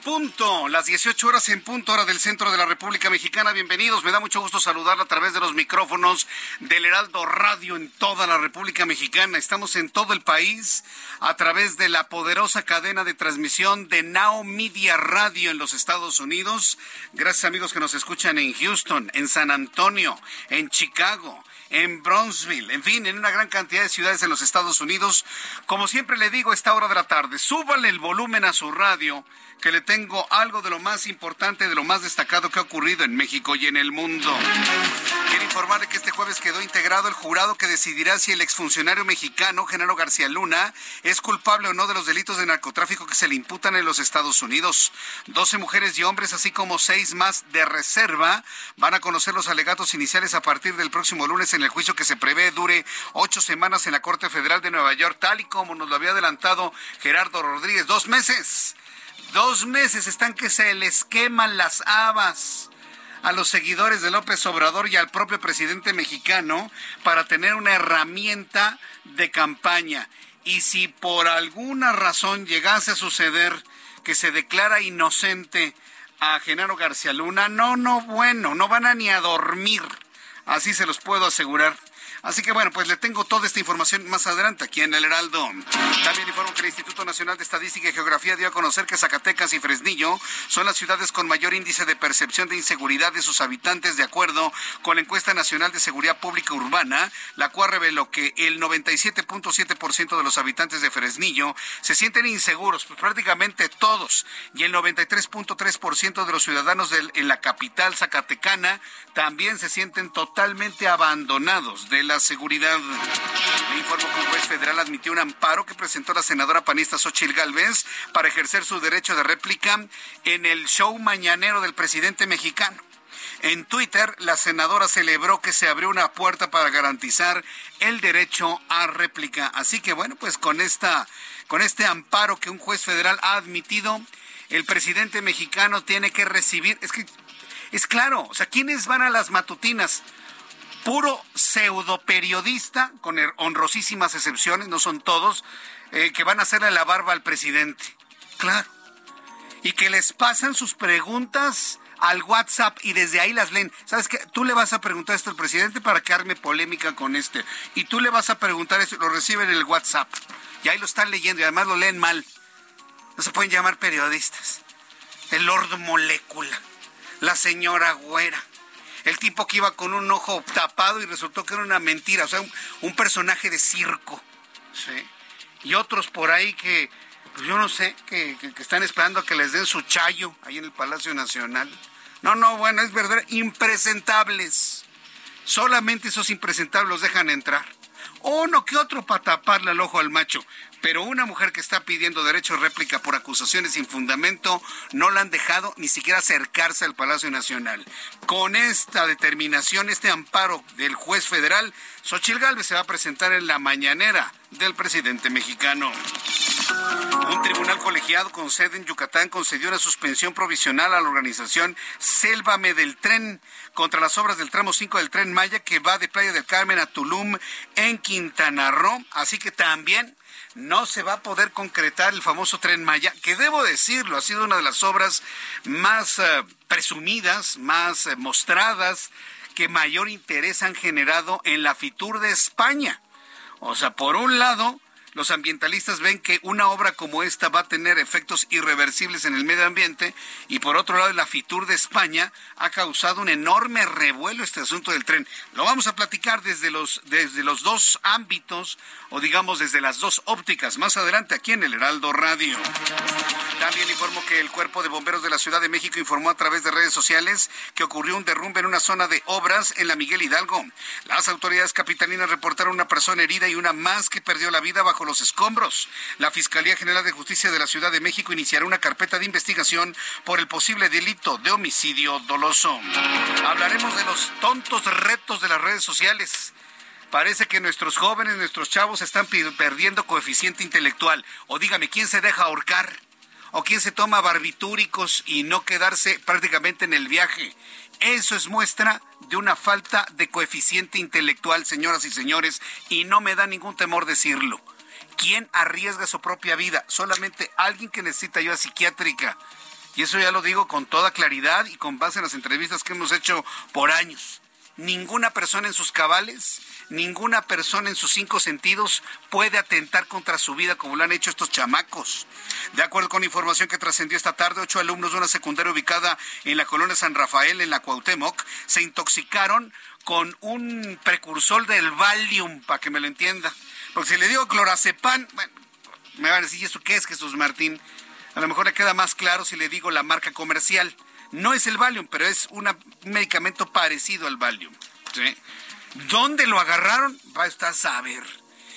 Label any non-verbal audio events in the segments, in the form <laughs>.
Punto, las 18 horas en punto, hora del centro de la República Mexicana. Bienvenidos, me da mucho gusto saludarla a través de los micrófonos del Heraldo Radio en toda la República Mexicana. Estamos en todo el país a través de la poderosa cadena de transmisión de Now Media Radio en los Estados Unidos. Gracias amigos que nos escuchan en Houston, en San Antonio, en Chicago en Bronzeville, en fin, en una gran cantidad de ciudades en los Estados Unidos. Como siempre le digo a esta hora de la tarde, súbale el volumen a su radio, que le tengo algo de lo más importante, de lo más destacado que ha ocurrido en México y en el mundo. Quiero informarle que este jueves quedó integrado el jurado que decidirá si el exfuncionario mexicano, Genaro García Luna, es culpable o no de los delitos de narcotráfico que se le imputan en los Estados Unidos. 12 mujeres y hombres, así como seis más de reserva, van a conocer los alegatos iniciales a partir del próximo lunes en el juicio que se prevé dure ocho semanas en la Corte Federal de Nueva York, tal y como nos lo había adelantado Gerardo Rodríguez. Dos meses. Dos meses están que se les queman las habas a los seguidores de López Obrador y al propio presidente mexicano para tener una herramienta de campaña. Y si por alguna razón llegase a suceder que se declara inocente a Genaro García Luna, no, no, bueno, no van a ni a dormir. Así se los puedo asegurar. Así que bueno, pues le tengo toda esta información más adelante aquí en el Heraldo. También informo que el Instituto Nacional de Estadística y Geografía dio a conocer que Zacatecas y Fresnillo son las ciudades con mayor índice de percepción de inseguridad de sus habitantes de acuerdo con la encuesta nacional de seguridad pública urbana, la cual reveló que el 97.7% de los habitantes de Fresnillo se sienten inseguros, pues prácticamente todos, y el 93.3% de los ciudadanos del- en la capital zacatecana también se sienten totalmente abandonados de seguridad. Le informo que un juez federal admitió un amparo que presentó la senadora panista Xochil Gálvez para ejercer su derecho de réplica en el show mañanero del presidente mexicano. En Twitter, la senadora celebró que se abrió una puerta para garantizar el derecho a réplica. Así que bueno, pues con esta con este amparo que un juez federal ha admitido, el presidente mexicano tiene que recibir, es que es claro, o sea, ¿quiénes van a las matutinas? Puro pseudo periodista, con honrosísimas excepciones, no son todos, eh, que van a hacerle la barba al presidente. Claro y que les pasan sus preguntas al WhatsApp y desde ahí las leen. ¿Sabes qué? Tú le vas a preguntar esto al presidente para que arme polémica con este. Y tú le vas a preguntar esto, lo reciben en el WhatsApp. Y ahí lo están leyendo y además lo leen mal. No se pueden llamar periodistas. El Lord Molécula, la señora Güera, el tipo que iba con un ojo tapado y resultó que era una mentira, o sea, un, personaje de circo. ¿sí? Y otros por ahí que, pues yo no sé, que, que- que están esperando a que les den su chayo ahí en el Palacio Nacional. No, no, bueno, es verdad, impresentables. Solamente esos impresentables los dejan entrar. Uno que otro para taparle el ojo al macho. Pero una mujer que está pidiendo derecho de réplica por acusaciones sin fundamento no la han dejado ni siquiera acercarse al Palacio Nacional. Con esta determinación, este amparo del juez federal, Xochil Gálvez se va a presentar en la mañanera del presidente mexicano. Un tribunal colegiado con sede en Yucatán concedió una suspensión provisional a la organización Sélvame del Tren contra las obras del tramo 5 del Tren Maya que va de Playa del Carmen a Tulum en Quintana Roo. Así que también no se va a poder concretar el famoso tren Maya, que debo decirlo, ha sido una de las obras más eh, presumidas, más eh, mostradas, que mayor interés han generado en la Fitur de España. O sea, por un lado, los ambientalistas ven que una obra como esta va a tener efectos irreversibles en el medio ambiente y por otro lado la Fitur de España ha causado un enorme revuelo este asunto del tren. Lo vamos a platicar desde los, desde los dos ámbitos o digamos desde las dos ópticas más adelante aquí en el Heraldo Radio. También informo que el Cuerpo de Bomberos de la Ciudad de México informó a través de redes sociales que ocurrió un derrumbe en una zona de obras en la Miguel Hidalgo. Las autoridades capitalinas reportaron una persona herida y una más que perdió la vida bajo los escombros. La Fiscalía General de Justicia de la Ciudad de México iniciará una carpeta de investigación por el posible delito de homicidio doloso. Hablaremos de los tontos retos de las redes sociales. Parece que nuestros jóvenes, nuestros chavos están perdiendo coeficiente intelectual. O dígame, ¿quién se deja ahorcar? ¿O quién se toma barbitúricos y no quedarse prácticamente en el viaje? Eso es muestra de una falta de coeficiente intelectual, señoras y señores, y no me da ningún temor decirlo. ¿Quién arriesga su propia vida? Solamente alguien que necesita ayuda psiquiátrica. Y eso ya lo digo con toda claridad y con base en las entrevistas que hemos hecho por años. Ninguna persona en sus cabales Ninguna persona en sus cinco sentidos puede atentar contra su vida como lo han hecho estos chamacos. De acuerdo con información que trascendió esta tarde, ocho alumnos de una secundaria ubicada en la colonia San Rafael, en la Cuauhtémoc, se intoxicaron con un precursor del Valium, para que me lo entienda. Porque si le digo clorazepam, bueno, me van a decir, ¿y eso qué es, Jesús Martín? A lo mejor le queda más claro si le digo la marca comercial. No es el Valium, pero es un medicamento parecido al Valium. ¿sí? ¿Dónde lo agarraron? Va a estar a saber.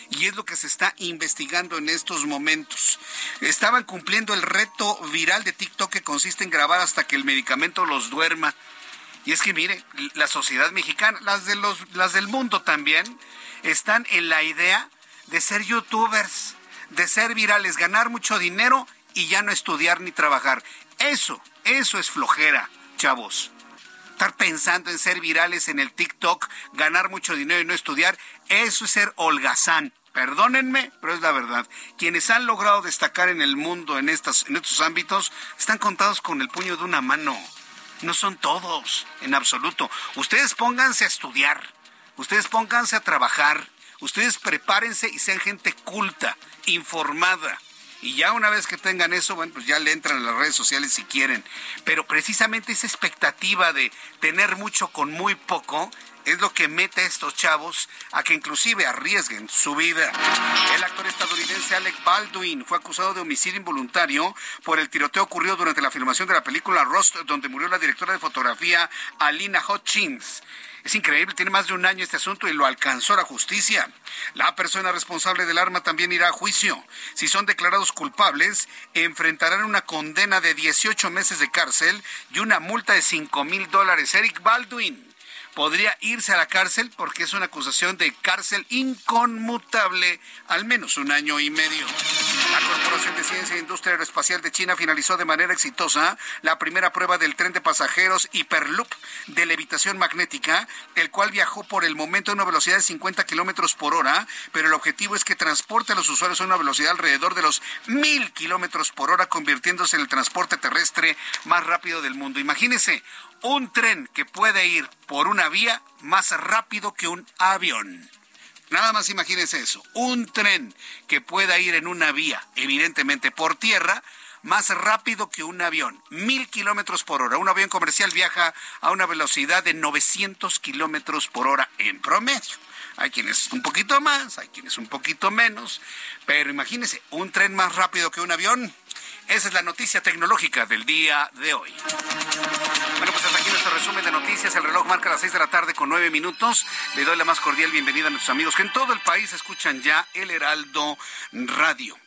Y es lo que se está investigando en estos momentos. Estaban cumpliendo el reto viral de TikTok que consiste en grabar hasta que el medicamento los duerma. Y es que mire, la sociedad mexicana, las, de los, las del mundo también, están en la idea de ser youtubers, de ser virales, ganar mucho dinero y ya no estudiar ni trabajar. Eso, eso es flojera, chavos estar pensando en ser virales en el TikTok, ganar mucho dinero y no estudiar, eso es ser holgazán. Perdónenme, pero es la verdad. Quienes han logrado destacar en el mundo en, estas, en estos ámbitos están contados con el puño de una mano. No son todos, en absoluto. Ustedes pónganse a estudiar, ustedes pónganse a trabajar, ustedes prepárense y sean gente culta, informada y ya una vez que tengan eso, bueno, pues ya le entran a las redes sociales si quieren. Pero precisamente esa expectativa de tener mucho con muy poco es lo que mete a estos chavos a que inclusive arriesguen su vida. El actor estadounidense Alec Baldwin fue acusado de homicidio involuntario por el tiroteo ocurrido durante la filmación de la película Rust, donde murió la directora de fotografía Alina Hutchins. Es increíble, tiene más de un año este asunto y lo alcanzó la justicia. La persona responsable del arma también irá a juicio. Si son declarados culpables, enfrentarán una condena de 18 meses de cárcel y una multa de 5 mil dólares. Eric Baldwin podría irse a la cárcel porque es una acusación de cárcel inconmutable al menos un año y medio. La Corporación de Ciencia e Industria Aeroespacial de China finalizó de manera exitosa la primera prueba del tren de pasajeros Hyperloop de levitación magnética, el cual viajó por el momento a una velocidad de 50 kilómetros por hora, pero el objetivo es que transporte a los usuarios a una velocidad alrededor de los mil kilómetros por hora, convirtiéndose en el transporte terrestre más rápido del mundo. Imagínese un tren que puede ir por una vía más rápido que un avión. Nada más imagínense eso. Un tren que pueda ir en una vía, evidentemente por tierra, más rápido que un avión. Mil kilómetros por hora. Un avión comercial viaja a una velocidad de 900 kilómetros por hora en promedio. Hay quienes un poquito más, hay quienes un poquito menos. Pero imagínense, un tren más rápido que un avión. Esa es la noticia tecnológica del día de hoy. Bueno, pues hasta aquí nuestro resumen de noticias. El reloj marca las seis de la tarde con nueve minutos. Le doy la más cordial bienvenida a nuestros amigos que en todo el país escuchan ya el Heraldo Radio.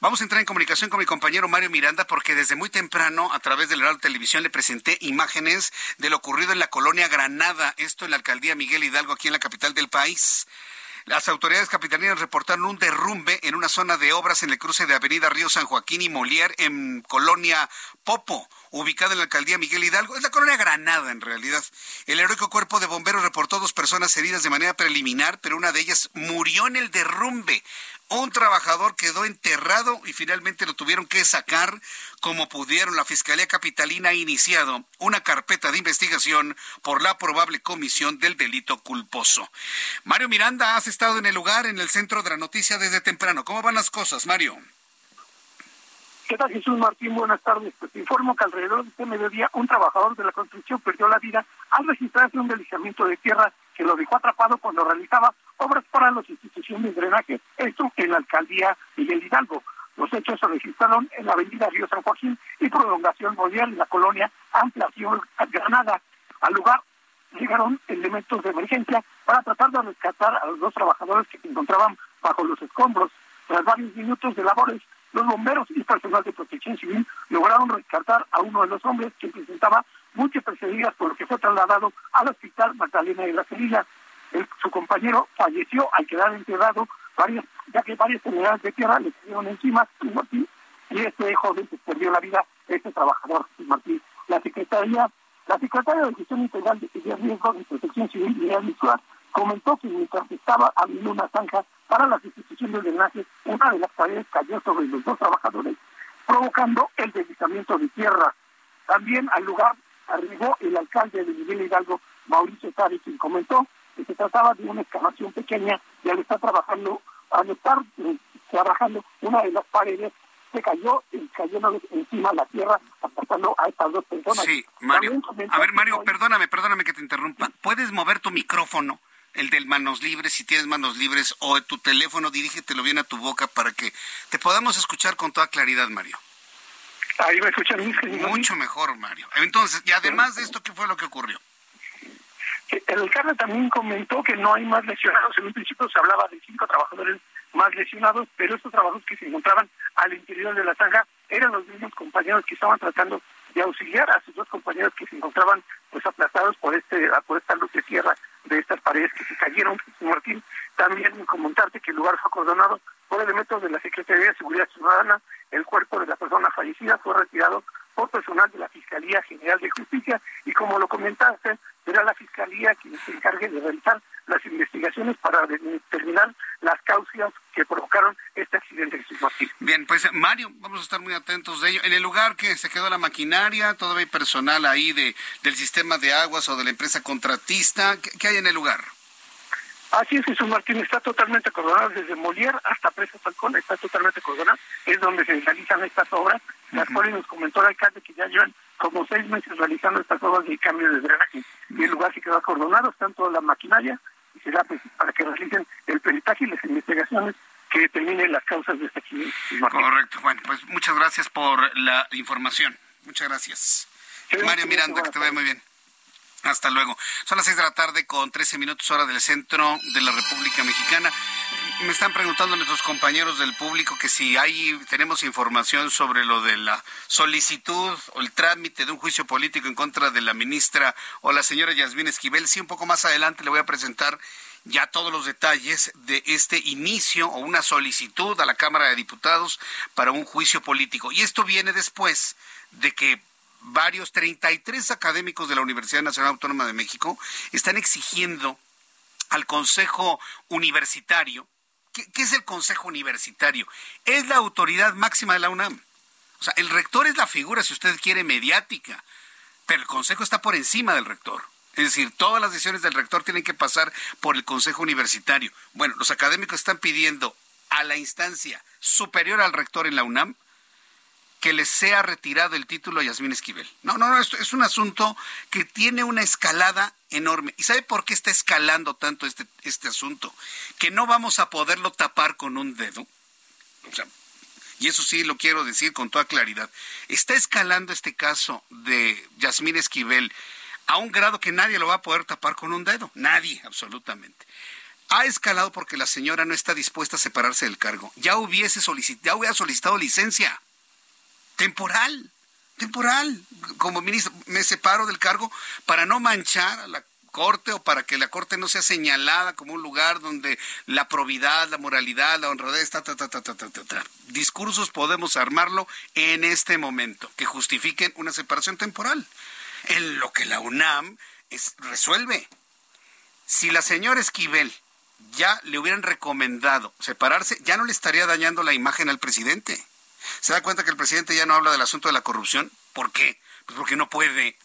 Vamos a entrar en comunicación con mi compañero Mario Miranda porque desde muy temprano a través del Heraldo Televisión le presenté imágenes de lo ocurrido en la colonia Granada, esto en la alcaldía Miguel Hidalgo aquí en la capital del país. Las autoridades capitalinas reportaron un derrumbe en una zona de obras en el cruce de Avenida Río San Joaquín y Molière en Colonia Popo, ubicada en la alcaldía Miguel Hidalgo. Es la colonia Granada, en realidad. El heroico cuerpo de bomberos reportó dos personas heridas de manera preliminar, pero una de ellas murió en el derrumbe. Un trabajador quedó enterrado y finalmente lo tuvieron que sacar como pudieron. La Fiscalía Capitalina ha iniciado una carpeta de investigación por la probable comisión del delito culposo. Mario Miranda, has estado en el lugar, en el centro de la noticia desde temprano. ¿Cómo van las cosas, Mario? ¿Qué tal, Jesús Martín? Buenas tardes. Pues te informo que alrededor de este mediodía un trabajador de la construcción perdió la vida al registrarse un deslizamiento de tierra que lo dejó atrapado cuando realizaba obras para las instituciones de drenaje, esto en la alcaldía Miguel Hidalgo. Los hechos se registraron en la avenida Río San Joaquín y prolongación mundial en la colonia Ampliación Granada. Al lugar llegaron elementos de emergencia para tratar de rescatar a los dos trabajadores que se encontraban bajo los escombros. Tras varios minutos de labores, los bomberos y personal de protección civil lograron rescatar a uno de los hombres que presentaba múltiples heridas por lo que fue trasladado al hospital Magdalena de la Sevilla. su compañero falleció al quedar enterrado, varias, ya que varias toneladas de tierra le cayeron encima y este joven pues, perdió la vida, este trabajador, Martín. La Secretaría, la Secretaria de Gestión Integral de de Protección Civil, Miguel comentó que mientras estaba abriendo una zanja para la sustitución del drenaje, una de las paredes cayó sobre los dos trabajadores, provocando el deslizamiento de tierra. También al lugar arribó el alcalde de Miguel Hidalgo, Mauricio Tari, quien comentó que se trataba de una excavación pequeña y al estar trabajando, al estar eh, trabajando una de las paredes se cayó y cayó encima la tierra afectando a estas dos personas. Sí, Mario. A ver, Mario, perdóname, perdóname que te interrumpa. ¿Puedes mover tu micrófono? el del manos libres, si tienes manos libres, o tu teléfono, dirígetelo bien a tu boca para que te podamos escuchar con toda claridad, Mario. Ahí me escuchan Mucho mejor, Mario. Entonces, y además de esto, ¿qué fue lo que ocurrió? El alcalde también comentó que no hay más lesionados. En un principio se hablaba de cinco trabajadores más lesionados, pero estos trabajadores que se encontraban al interior de la zanja eran los mismos compañeros que estaban tratando de auxiliar a sus dos compañeros que se encontraban pues aplastados por este por esta luz de tierra de estas paredes que se cayeron, Martín. También comentarte que el lugar fue acordonado por elementos de la Secretaría de Seguridad Ciudadana. El cuerpo de la persona fallecida fue retirado por personal de la Fiscalía General de Justicia y como lo comentaste, será la Fiscalía quien se encargue de realizar las investigaciones para determinar las causas que provocaron este accidente Bien, pues Mario, vamos a estar muy atentos de ello. En el lugar que se quedó la maquinaria, todavía hay personal ahí de, del sistema de aguas o de la empresa contratista. ¿Qué, hay en el lugar? Así es, Jesús Martín, está totalmente acordonado desde Molière hasta Presa Falcón, está totalmente acordonado, es donde se realizan estas obras, las cuales nos comentó el alcalde que ya llevan como seis meses realizando estas obras de cambio de drenaje, y el lugar se quedó acordonado, está toda la maquinaria, y será pues, para que realicen el peritaje y las investigaciones que determinen las causas de este accidente. Correcto. Bueno, pues muchas gracias por la información. Muchas gracias. Mario Miranda, que te vaya muy bien. Hasta luego. Son las seis de la tarde con 13 minutos hora del centro de la República Mexicana. Me están preguntando nuestros compañeros del público que si hay tenemos información sobre lo de la solicitud o el trámite de un juicio político en contra de la ministra o la señora Yasmín Esquivel. Sí, un poco más adelante le voy a presentar ya todos los detalles de este inicio o una solicitud a la Cámara de Diputados para un juicio político. Y esto viene después de que varios 33 académicos de la Universidad Nacional Autónoma de México están exigiendo al Consejo Universitario. ¿Qué, es el Consejo Universitario? Es la autoridad máxima de la UNAM. O sea, el rector es la figura, si usted quiere, mediática, pero el Consejo está por encima del rector. Es decir, todas las decisiones del rector tienen que pasar por el Consejo Universitario. Bueno, los académicos están pidiendo a la instancia superior al rector en la UNAM que les sea retirado el título a Yasmín Esquivel. No, no, no, esto es un asunto que tiene una escalada enorme. ¿Y sabe por qué está escalando tanto este, este asunto? Que no vamos a poderlo tapar con un dedo. y eso sí lo quiero decir con toda claridad. Está escalando este caso de Yasmín Esquivel a un grado que nadie lo va a poder tapar con un dedo. Nadie, absolutamente ha escalado porque la señora no está dispuesta a separarse del cargo. Ya hubiese solicitado, ya hubiera solicitado licencia temporal, temporal. Como ministro, me separo del cargo para no manchar a la corte o para que la corte no sea señalada como un lugar donde la probidad, la moralidad, la honradez, ta, ta, ta, ta, ta, ta, ta. Discursos podemos armarlo en este momento que justifiquen una separación temporal. En lo que la UNAM es, resuelve. Si la señora Esquivel ya le hubieran recomendado separarse, ya no le estaría dañando la imagen al presidente. ¿Se da cuenta que el presidente ya no habla del asunto de la corrupción? ¿Por qué? Pues porque no puede.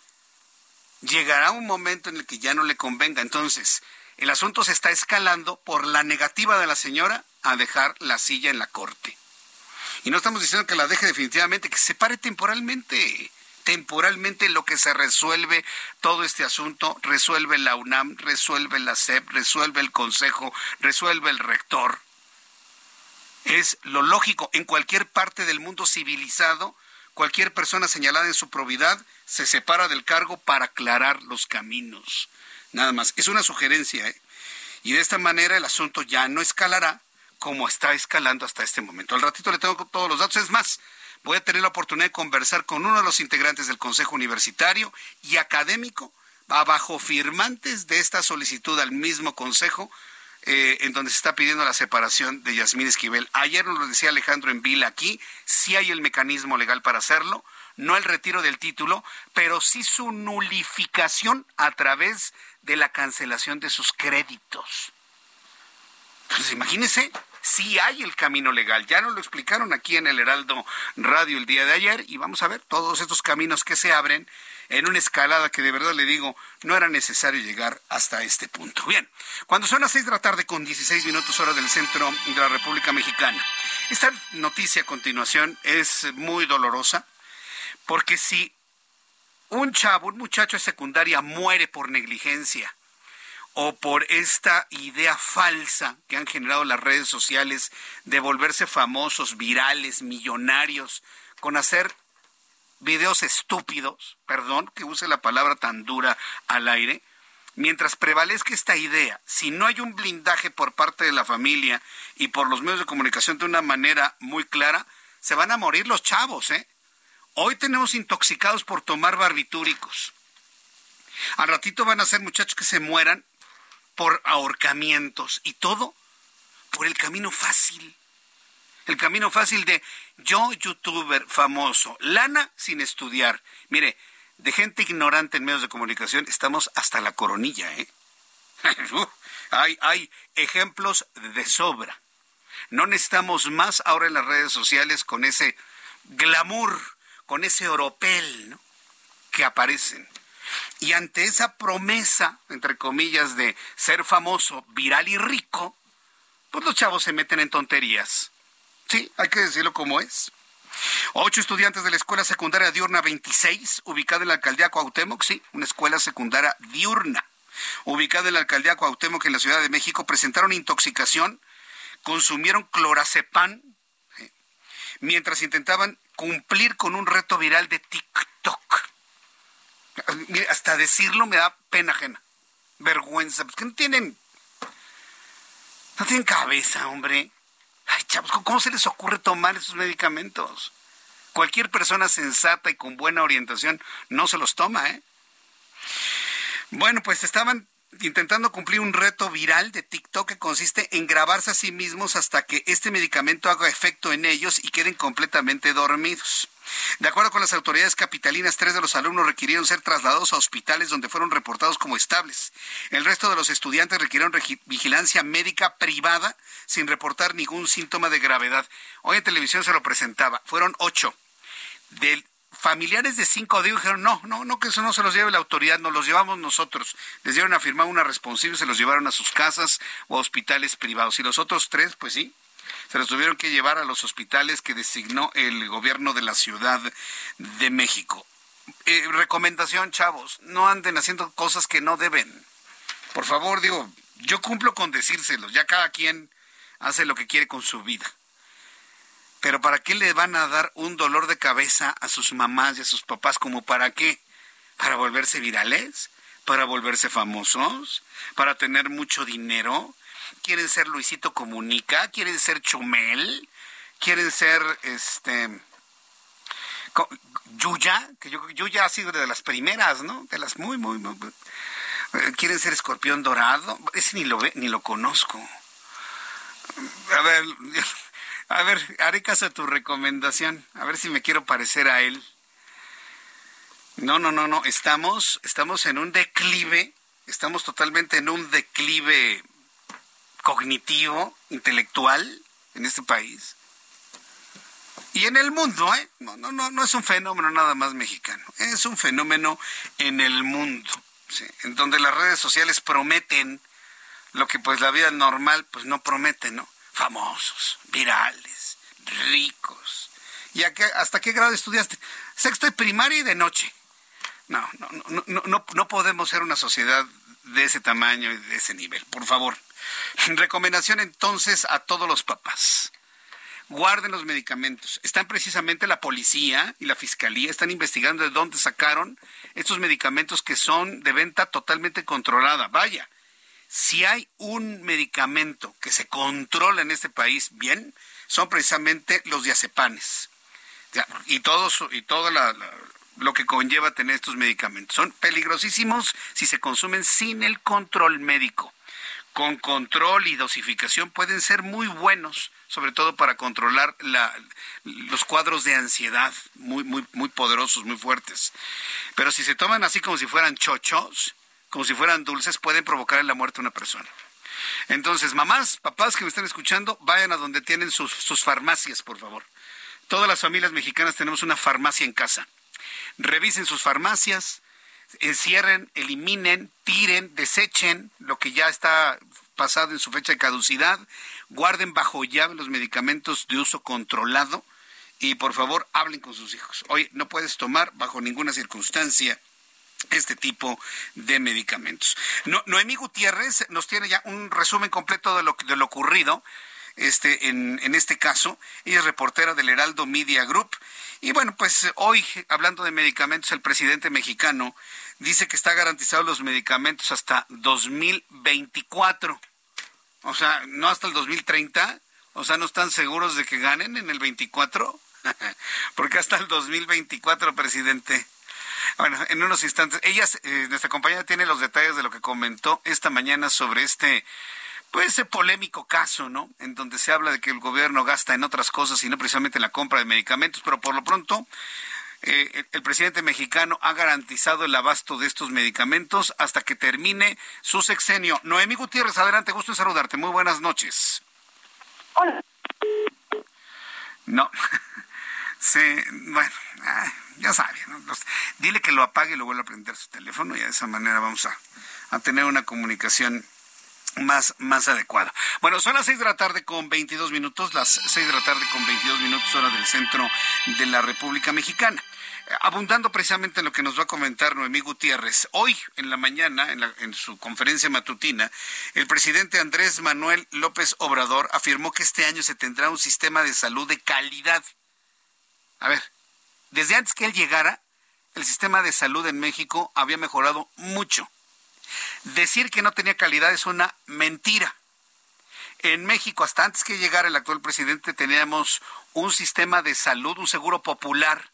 Llegará un momento en el que ya no le convenga. Entonces, el asunto se está escalando por la negativa de la señora a dejar la silla en la corte. Y no estamos diciendo que la deje definitivamente, que se pare temporalmente temporalmente lo que se resuelve todo este asunto, resuelve la UNAM, resuelve la SEP, resuelve el Consejo, resuelve el rector. Es lo lógico. En cualquier parte del mundo civilizado, cualquier persona señalada en su probidad se separa del cargo para aclarar los caminos. Nada más. Es una sugerencia. ¿eh? Y de esta manera el asunto ya no escalará como está escalando hasta este momento. Al ratito le tengo todos los datos. Es más, voy a tener la oportunidad de conversar con uno de los integrantes del Consejo Universitario y académico, bajo firmantes de esta solicitud al mismo Consejo, eh, en donde se está pidiendo la separación de Yasmín Esquivel. Ayer nos lo decía Alejandro en Vila aquí, sí hay el mecanismo legal para hacerlo, no el retiro del título, pero sí su nulificación a través de la cancelación de sus créditos. Entonces, imagínense, sí hay el camino legal. Ya nos lo explicaron aquí en el Heraldo Radio el día de ayer y vamos a ver todos estos caminos que se abren en una escalada que de verdad le digo, no era necesario llegar hasta este punto. Bien, cuando son las seis de la tarde con 16 minutos hora del centro de la República Mexicana. Esta noticia a continuación es muy dolorosa porque si un chavo, un muchacho de secundaria muere por negligencia, o por esta idea falsa que han generado las redes sociales de volverse famosos, virales, millonarios, con hacer videos estúpidos, perdón que use la palabra tan dura al aire, mientras prevalezca esta idea, si no hay un blindaje por parte de la familia y por los medios de comunicación de una manera muy clara, se van a morir los chavos, ¿eh? Hoy tenemos intoxicados por tomar barbitúricos. Al ratito van a ser muchachos que se mueran por ahorcamientos y todo por el camino fácil. El camino fácil de yo, youtuber famoso, lana sin estudiar. Mire, de gente ignorante en medios de comunicación estamos hasta la coronilla, ¿eh? <laughs> hay, hay ejemplos de sobra. No necesitamos más ahora en las redes sociales con ese glamour, con ese oropel que aparecen. Y ante esa promesa, entre comillas, de ser famoso, viral y rico, pues los chavos se meten en tonterías. Sí, hay que decirlo como es. Ocho estudiantes de la Escuela Secundaria Diurna 26, ubicada en la alcaldía Cuauhtémoc, sí, una escuela secundaria diurna, ubicada en la alcaldía Cuauhtémoc en la Ciudad de México, presentaron intoxicación, consumieron clorazepam, mientras intentaban cumplir con un reto viral de TikTok hasta decirlo me da pena ajena, vergüenza, porque no tienen, no tienen cabeza, hombre. Ay, chavos, ¿cómo se les ocurre tomar esos medicamentos? Cualquier persona sensata y con buena orientación no se los toma, ¿eh? Bueno, pues estaban intentando cumplir un reto viral de TikTok que consiste en grabarse a sí mismos hasta que este medicamento haga efecto en ellos y queden completamente dormidos. De acuerdo con las autoridades capitalinas, tres de los alumnos requirieron ser trasladados a hospitales donde fueron reportados como estables. El resto de los estudiantes requirieron vigilancia médica privada sin reportar ningún síntoma de gravedad. Hoy en televisión se lo presentaba. Fueron ocho. Del familiares de cinco dijeron, no, no, no, que eso no se los lleve la autoridad, nos los llevamos nosotros. Les dieron a firmar una responsiva se los llevaron a sus casas o a hospitales privados. Y los otros tres, pues sí, se los tuvieron que llevar a los hospitales que designó el gobierno de la Ciudad de México. Eh, recomendación, chavos, no anden haciendo cosas que no deben. Por favor, digo, yo cumplo con decírselos, ya cada quien hace lo que quiere con su vida. Pero ¿para qué le van a dar un dolor de cabeza a sus mamás y a sus papás? ¿Como para qué? ¿Para volverse virales? ¿Para volverse famosos? ¿Para tener mucho dinero? ¿Quieren ser Luisito Comunica? ¿Quieren ser Chumel? ¿Quieren ser este Yuya? Que yo, Yuya ha sido de las primeras, ¿no? De las muy, muy, muy... Eh, ¿Quieren ser escorpión dorado? Ese ni lo ve, ni lo conozco. A ver, <laughs> a ver, haré caso a tu recomendación. A ver si me quiero parecer a él. No, no, no, no. Estamos, estamos en un declive. Estamos totalmente en un declive cognitivo, intelectual en este país. Y en el mundo, ¿eh? No, no, no, no es un fenómeno nada más mexicano. Es un fenómeno en el mundo. En donde las redes sociales prometen lo que pues la vida normal pues no promete, ¿no? Famosos, virales, ricos. ¿Y hasta qué grado estudiaste? Sexto de primaria y de noche. No, no, no, no, no, no podemos ser una sociedad de ese tamaño y de ese nivel, por favor. <laughs> Recomendación entonces a todos los papás. Guarden los medicamentos. Están precisamente la policía y la fiscalía, están investigando de dónde sacaron estos medicamentos que son de venta totalmente controlada. Vaya, si hay un medicamento que se controla en este país bien, son precisamente los diazepanes. Y todo, y todo lo que conlleva tener estos medicamentos. Son peligrosísimos si se consumen sin el control médico. Con control y dosificación pueden ser muy buenos, sobre todo para controlar los cuadros de ansiedad muy, muy, muy poderosos, muy fuertes. Pero si se toman así como si fueran chochos, como si fueran dulces, pueden provocar la muerte de una persona. Entonces, mamás, papás que me están escuchando, vayan a donde tienen sus, sus farmacias, por favor. Todas las familias mexicanas tenemos una farmacia en casa. Revisen sus farmacias, encierren, eliminen, tiren, desechen lo que ya está pasado en su fecha de caducidad, guarden bajo llave los medicamentos de uso controlado y por favor hablen con sus hijos. Hoy no puedes tomar bajo ninguna circunstancia este tipo de medicamentos. Noemí Gutiérrez nos tiene ya un resumen completo de lo, de lo ocurrido este, en, en este caso. Ella es reportera del Heraldo Media Group. Y bueno, pues hoy, hablando de medicamentos, el presidente mexicano dice que está garantizado los medicamentos hasta 2024. O sea, no hasta el 2030. O sea, no están seguros de que ganen en el 24. <laughs> Porque hasta el 2024, presidente. Bueno, en unos instantes, ella, eh, nuestra compañera tiene los detalles de lo que comentó esta mañana sobre este, pues, ese polémico caso, ¿no? En donde se habla de que el gobierno gasta en otras cosas y no precisamente en la compra de medicamentos, pero por lo pronto, eh, el, presidente mexicano ha garantizado el abasto de estos medicamentos hasta que termine su sexenio. Noemí Gutiérrez, adelante, gusto en saludarte. Muy buenas noches. Hola. No. <laughs> Sí, bueno, ya sabe, dile que lo apague y lo vuelva a prender su teléfono y de esa manera vamos a, tener una comunicación más, más adecuada. Bueno, son las seis de la tarde con 22 minutos, las seis de la tarde con 22 minutos hora del centro de la República Mexicana. Abundando precisamente en lo que nos va a comentar Noemí Gutiérrez, hoy en la mañana, en, en, su conferencia matutina, el presidente Andrés Manuel López Obrador afirmó que este año se tendrá un sistema de salud de calidad a ver, desde antes que él llegara, el sistema de salud en México había mejorado mucho. Decir que no tenía calidad es una mentira. En México, hasta antes que llegara el actual presidente, teníamos un sistema de salud, un seguro popular,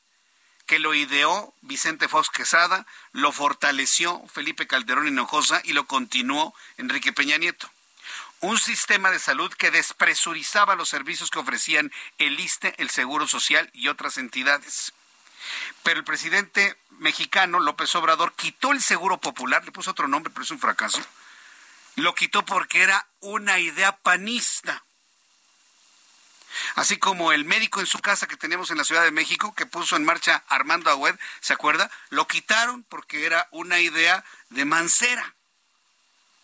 que lo ideó Vicente Fox Quesada, lo fortaleció Felipe Calderón Hinojosa y lo continuó Enrique Peña Nieto un sistema de salud que despresurizaba los servicios que ofrecían el ISTE, el Seguro Social y otras entidades. Pero el presidente mexicano, López Obrador, quitó el Seguro Popular, le puso otro nombre, pero es un fracaso. Lo quitó porque era una idea panista. Así como el médico en su casa que tenemos en la Ciudad de México, que puso en marcha Armando Agüed, ¿se acuerda? Lo quitaron porque era una idea de Mancera.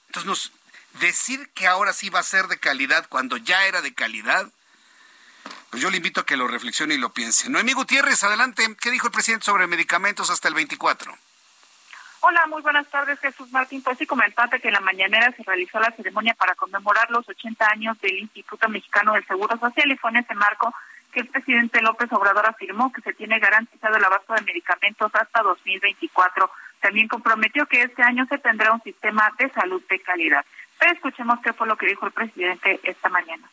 Entonces decir que ahora sí va a ser de calidad cuando ya era de calidad, pues yo le invito a que lo reflexione y lo piense. Noemí Gutiérrez, adelante. ¿Qué dijo el presidente sobre medicamentos hasta el 24? Hola, muy buenas tardes, Jesús Martín. Pues sí, comentarte que en la mañanera se realizó la ceremonia para conmemorar los 80 años del Instituto Mexicano del Seguro Social y fue en ese marco que el presidente López Obrador afirmó que se tiene garantizado el abasto de medicamentos hasta 2024. También comprometió que este año se tendrá un sistema de salud de calidad escuchemos qué fue lo que dijo el presidente esta mañana.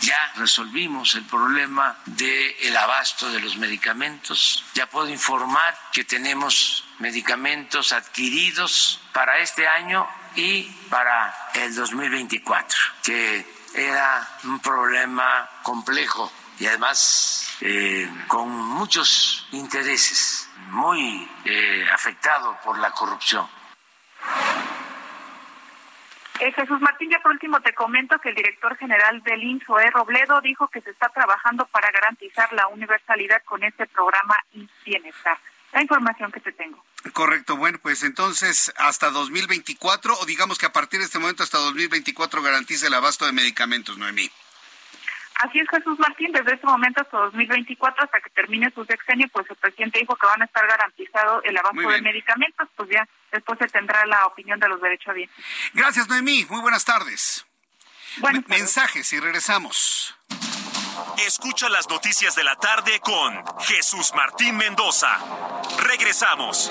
Ya resolvimos el problema del abasto de los medicamentos. Ya puedo informar que tenemos medicamentos adquiridos para este año y para el 2024, que era un problema complejo y además eh, con muchos intereses, muy eh, afectado por la corrupción. Eh, Jesús Martín, ya por último te comento que el director general del INSOE, Robledo, dijo que se está trabajando para garantizar la universalidad con este programa y bienestar. La información que te tengo. Correcto, bueno, pues entonces hasta 2024 o digamos que a partir de este momento hasta 2024 garantiza el abasto de medicamentos, Noemí. Así es, Jesús Martín, desde este momento hasta 2024, hasta que termine su sexenio, pues el presidente dijo que van a estar garantizado el abasto de medicamentos, pues ya después se tendrá la opinión de los derechos bien. Gracias, Noemí. Muy buenas tardes. Buenas Mensajes y regresamos. Escucha las noticias de la tarde con Jesús Martín Mendoza. Regresamos.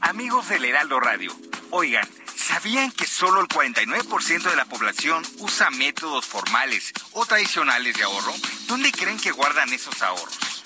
Amigos del Heraldo Radio, oigan, ¿sabían que solo el 49% de la población usa métodos formales o tradicionales de ahorro? ¿Dónde creen que guardan esos ahorros?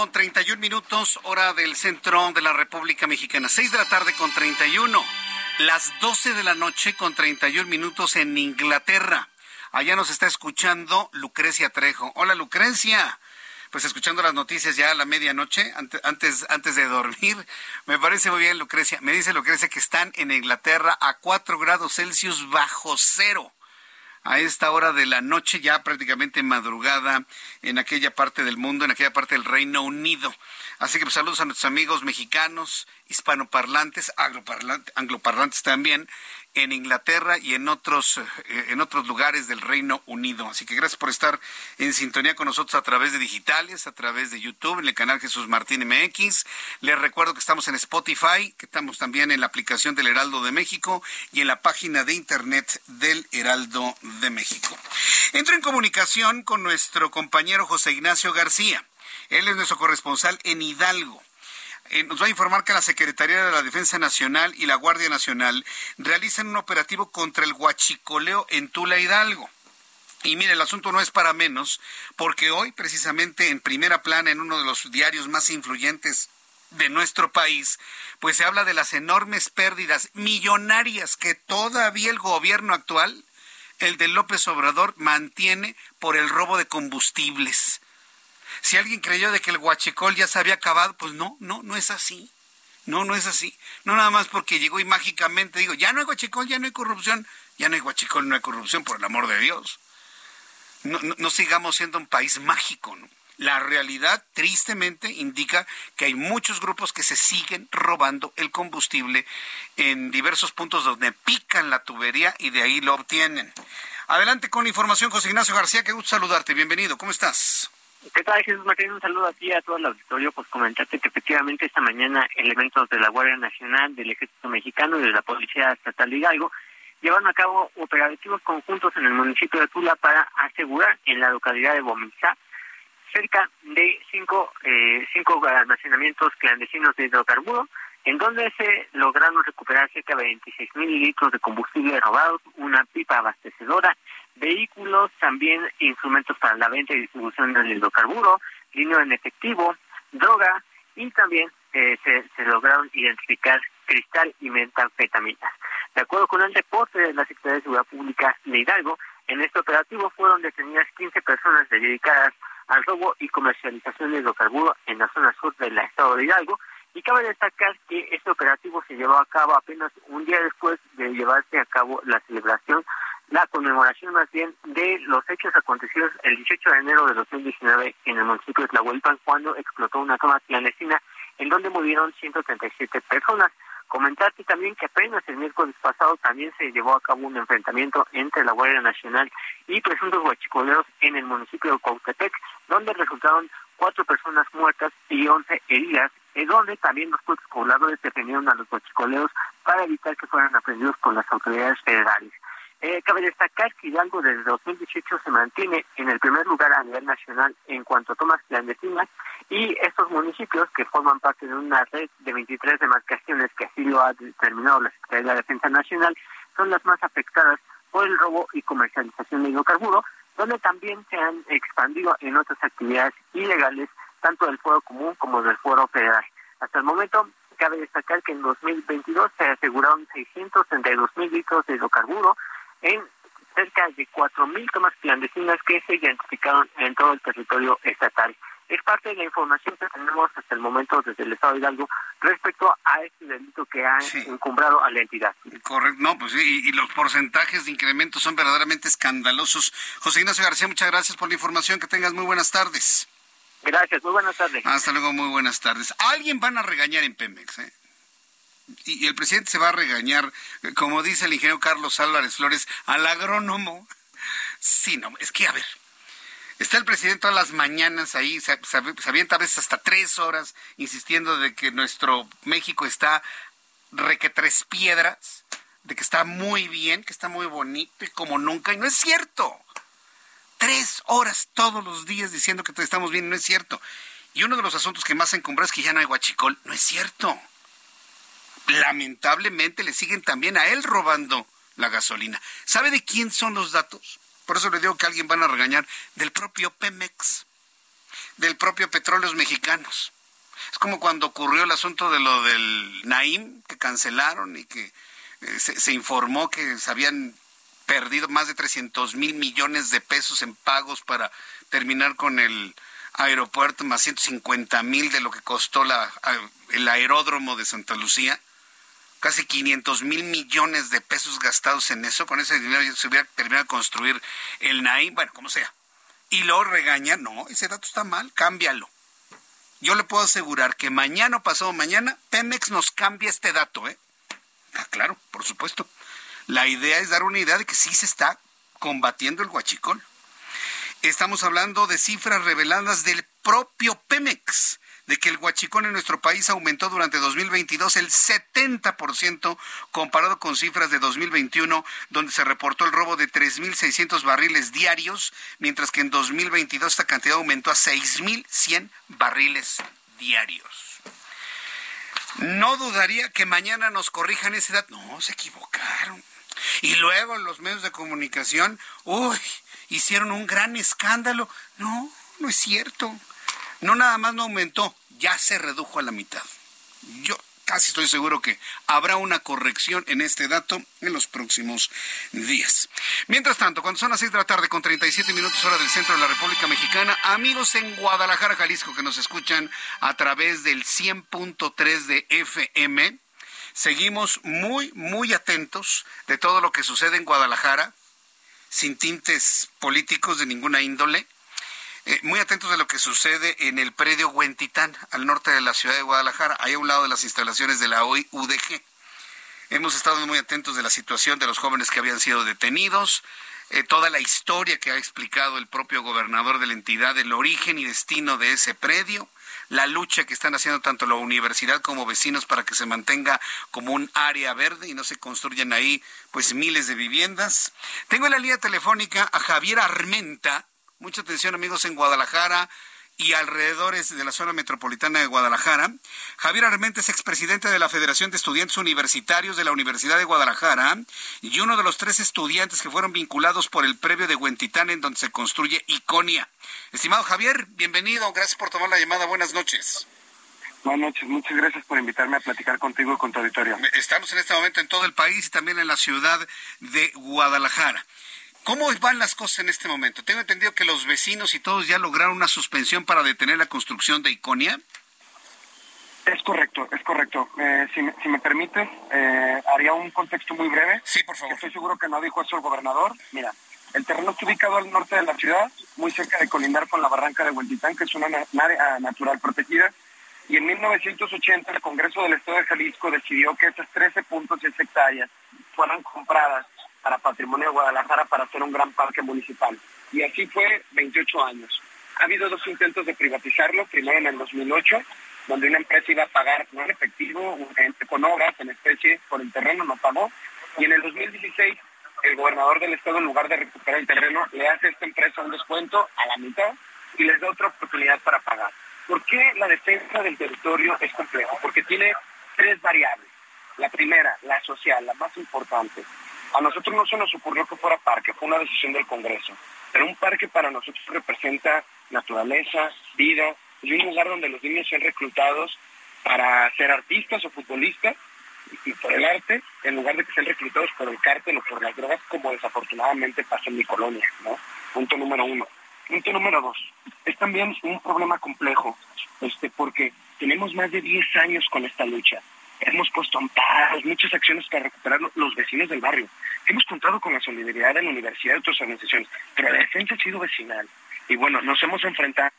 Con 31 minutos, hora del centro de la República Mexicana. 6 de la tarde con 31. Las 12 de la noche con 31 minutos en Inglaterra. Allá nos está escuchando Lucrecia Trejo. Hola Lucrecia. Pues escuchando las noticias ya a la medianoche, antes, antes de dormir. <laughs> Me parece muy bien Lucrecia. Me dice Lucrecia que están en Inglaterra a 4 grados Celsius bajo cero a esta hora de la noche, ya prácticamente madrugada en aquella parte del mundo, en aquella parte del Reino Unido. Así que pues, saludos a nuestros amigos mexicanos, hispanoparlantes, angloparlantes también, en Inglaterra y en otros, eh, en otros lugares del Reino Unido. Así que gracias por estar en sintonía con nosotros a través de digitales, a través de YouTube, en el canal Jesús Martín MX. Les recuerdo que estamos en Spotify, que estamos también en la aplicación del Heraldo de México y en la página de internet del Heraldo de México. Entro en comunicación con nuestro compañero José Ignacio García. Él es nuestro corresponsal en Hidalgo. Eh, nos va a informar que la Secretaría de la Defensa Nacional y la Guardia Nacional realizan un operativo contra el huachicoleo en Tula Hidalgo. Y mire, el asunto no es para menos, porque hoy, precisamente en primera plana, en uno de los diarios más influyentes de nuestro país, pues se habla de las enormes pérdidas millonarias que todavía el gobierno actual, el de López Obrador, mantiene por el robo de combustibles. Si alguien creyó de que el huachicol ya se había acabado, pues no, no, no es así. No, no es así. No nada más porque llegó y mágicamente digo, ya no hay huachicol, ya no hay corrupción. Ya no hay huachicol, no hay corrupción, por el amor de Dios. No, no, sigamos siendo un país mágico, ¿no? La realidad, tristemente, indica que hay muchos grupos que se siguen robando el combustible en diversos puntos donde pican la tubería y de ahí lo obtienen. Adelante con la información, José Ignacio García, qué gusto saludarte. Bienvenido, ¿cómo estás? ¿Qué tal, Jesús Martín? Un saludo a ti, a todo el auditorio. Pues comentarte que efectivamente esta mañana elementos de la Guardia Nacional, del Ejército Mexicano y de la Policía Estatal de Hidalgo llevaron a cabo operativos conjuntos en el municipio de Tula para asegurar en la localidad de Bomizá cerca de cinco, eh, cinco almacenamientos clandestinos de hidrocarburos, en donde se lograron recuperar cerca de 26 mil litros de combustible robados, una pipa abastecedora, vehículos, también instrumentos para la venta y distribución del hidrocarburo, dinero en efectivo, droga y también eh, se, se lograron identificar cristal y metanfetaminas. De acuerdo con el reporte de la Secretaría de Seguridad Pública de Hidalgo, en este operativo fueron detenidas 15 personas dedicadas al robo y comercialización de hidrocarburos en la zona sur del estado de Hidalgo. Y cabe destacar que este operativo se llevó a cabo apenas un día después de llevarse a cabo la celebración, la conmemoración más bien de los hechos acontecidos el 18 de enero de 2019 en el municipio de Tlahuelpan cuando explotó una toma clandestina en donde murieron 137 personas. Comentarte también que apenas el miércoles pasado también se llevó a cabo un enfrentamiento entre la Guardia Nacional y presuntos huachicoleros en el municipio de Cuautepec, donde resultaron cuatro personas muertas y once heridas, y donde también los propios pobladores defendieron a los huachicoleros para evitar que fueran aprendidos con las autoridades federales. Eh, cabe destacar que Hidalgo desde 2018 se mantiene en el primer lugar a nivel nacional en cuanto a tomas clandestinas y estos municipios que forman parte de una red de 23 demarcaciones que así lo ha determinado la Secretaría de la Defensa Nacional son las más afectadas por el robo y comercialización de hidrocarburos, donde también se han expandido en otras actividades ilegales tanto del fuero común como del fuero federal. Hasta el momento cabe destacar que en 2022 se aseguraron 632 mil litros de hidrocarburos en cerca de 4.000 tomas clandestinas que se identificaron en todo el territorio estatal. Es parte de la información que tenemos hasta el momento desde el Estado de Hidalgo respecto a este delito que ha encumbrado a la entidad. Correcto, no, pues sí, y, los porcentajes de incremento son verdaderamente escandalosos. José Ignacio García, muchas gracias por la información, que tengas muy buenas tardes. Gracias, muy buenas tardes. Hasta luego, muy buenas tardes. Alguien van a regañar en Pemex, ¿eh? Y el presidente se va a regañar, como dice el ingeniero Carlos Álvarez Flores, al agrónomo. Sí, no, es que a ver, está el presidente todas las mañanas ahí, se, avienta a veces hasta tres horas insistiendo de que nuestro México está reque tres piedras, de que está muy bien, que está muy bonito y como nunca, y no es cierto. Tres horas todos los días diciendo que estamos bien, no es cierto. Y uno de los asuntos que más encumbra es que ya no hay guachicol, no es cierto lamentablemente le siguen también a él robando la gasolina. ¿Sabe de quién son los datos? Por eso le digo que alguien van a regañar del propio Pemex, del propio Petróleos Mexicanos. Es como cuando ocurrió el asunto de lo del Naim, que cancelaron y que eh, se, informó que se habían perdido más de 300 mil millones de pesos en pagos para terminar con el aeropuerto, más 150 mil de lo que costó la, el aeródromo de Santa Lucía casi 500 mil millones de pesos gastados en eso. Con ese dinero se hubiera terminado de construir el NAI, bueno, como sea. Y lo regaña, no, ese dato está mal, cámbialo. Yo le puedo asegurar que mañana o pasado mañana Pemex nos cambia este dato, ¿eh? Ah, claro, por supuesto. La idea es dar una idea de que sí se está combatiendo el huachicol. Estamos hablando de cifras reveladas del propio Pemex de que el huachicón en nuestro país aumentó durante 2022 el 70% comparado con cifras de 2021, donde se reportó el robo de 3.600 barriles diarios, mientras que en 2022 esta cantidad aumentó a 6.100 barriles diarios. No dudaría que mañana nos corrijan ese dato. No, se equivocaron. Y luego los medios de comunicación, uy, hicieron un gran escándalo. No, no es cierto. No nada más no aumentó, ya se redujo a la mitad. Yo casi estoy seguro que habrá una corrección en este dato en los próximos días. Mientras tanto, cuando son las 6 de la tarde con 37 minutos hora del centro de la República Mexicana, amigos en Guadalajara, Jalisco, que nos escuchan a través del 100.3 de FM, seguimos muy, muy atentos de todo lo que sucede en Guadalajara, sin tintes políticos de ninguna índole eh, muy atentos de lo que sucede en el predio Huentitán, al norte de la ciudad de Guadalajara, ahí a un lado de las instalaciones de la UDG. Hemos estado muy atentos de la situación de los jóvenes que habían sido detenidos. eh, toda la historia que ha explicado el propio gobernador de la entidad, el origen y destino de ese predio, la lucha que están haciendo tanto la universidad como vecinos para que se mantenga como un área verde y no se construyan ahí pues miles de viviendas. Tengo en la línea telefónica a Javier Armenta. Mucha atención amigos en Guadalajara, y alrededores de la zona metropolitana de Guadalajara. Javier Armenta es expresidente de la Federación de Estudiantes Universitarios de la Universidad de Guadalajara y uno de los tres estudiantes que fueron vinculados por el previo de Huentitán en donde se construye Iconia. Estimado Javier, bienvenido, gracias por tomar la llamada, buenas noches. Buenas noches, muchas gracias por invitarme a platicar contigo y con tu auditorio. Estamos en este momento en todo el país y también en la ciudad de Guadalajara. ¿Cómo van las cosas en este momento? Tengo entendido que los vecinos y todos ya lograron una suspensión para detener la construcción de Iconia. Es correcto, es correcto. Eh, si, me, si, me permites, eh, haría un contexto muy breve. Sí, por favor. Estoy seguro que no dijo eso el gobernador. Mira, el terreno está ubicado al norte de la ciudad, muy cerca de colindar con la barranca de Huentitán, que es una área natural protegida. Y en 1980 el Congreso del Estado de Jalisco decidió que esas 13.6 hectáreas fueran compradas para Patrimonio de Guadalajara para hacer un gran parque municipal. Y así fue 28 años. Ha habido dos intentos de privatizarlo, primero en el 2008, donde una empresa iba a pagar no en efectivo, con obras en especie por el terreno, no pagó. Y en el 2016, el gobernador del estado, en lugar de recuperar el terreno, le hace a esta empresa un descuento a la mitad y les da otra oportunidad para pagar. ¿Por qué la defensa del territorio es compleja? Porque tiene tres variables. La primera, la social, la más importante. A nosotros no se nos ocurrió que fuera parque, fue una decisión del Congreso. Pero un parque para nosotros representa naturaleza, vida, y un lugar donde los niños sean reclutados para ser artistas o futbolistas y por el arte, en lugar de que sean reclutados por el cártel o por las drogas, como desafortunadamente pasa en mi colonia, ¿no? Punto número uno. Punto número dos, es también un problema complejo, este, porque tenemos más de 10 años con esta lucha hemos puesto amparos, muchas acciones para recuperar los vecinos del barrio. Hemos contado con la solidaridad de la universidad y otras organizaciones, pero la defensa ha sido vecinal. Y bueno, nos hemos enfrentado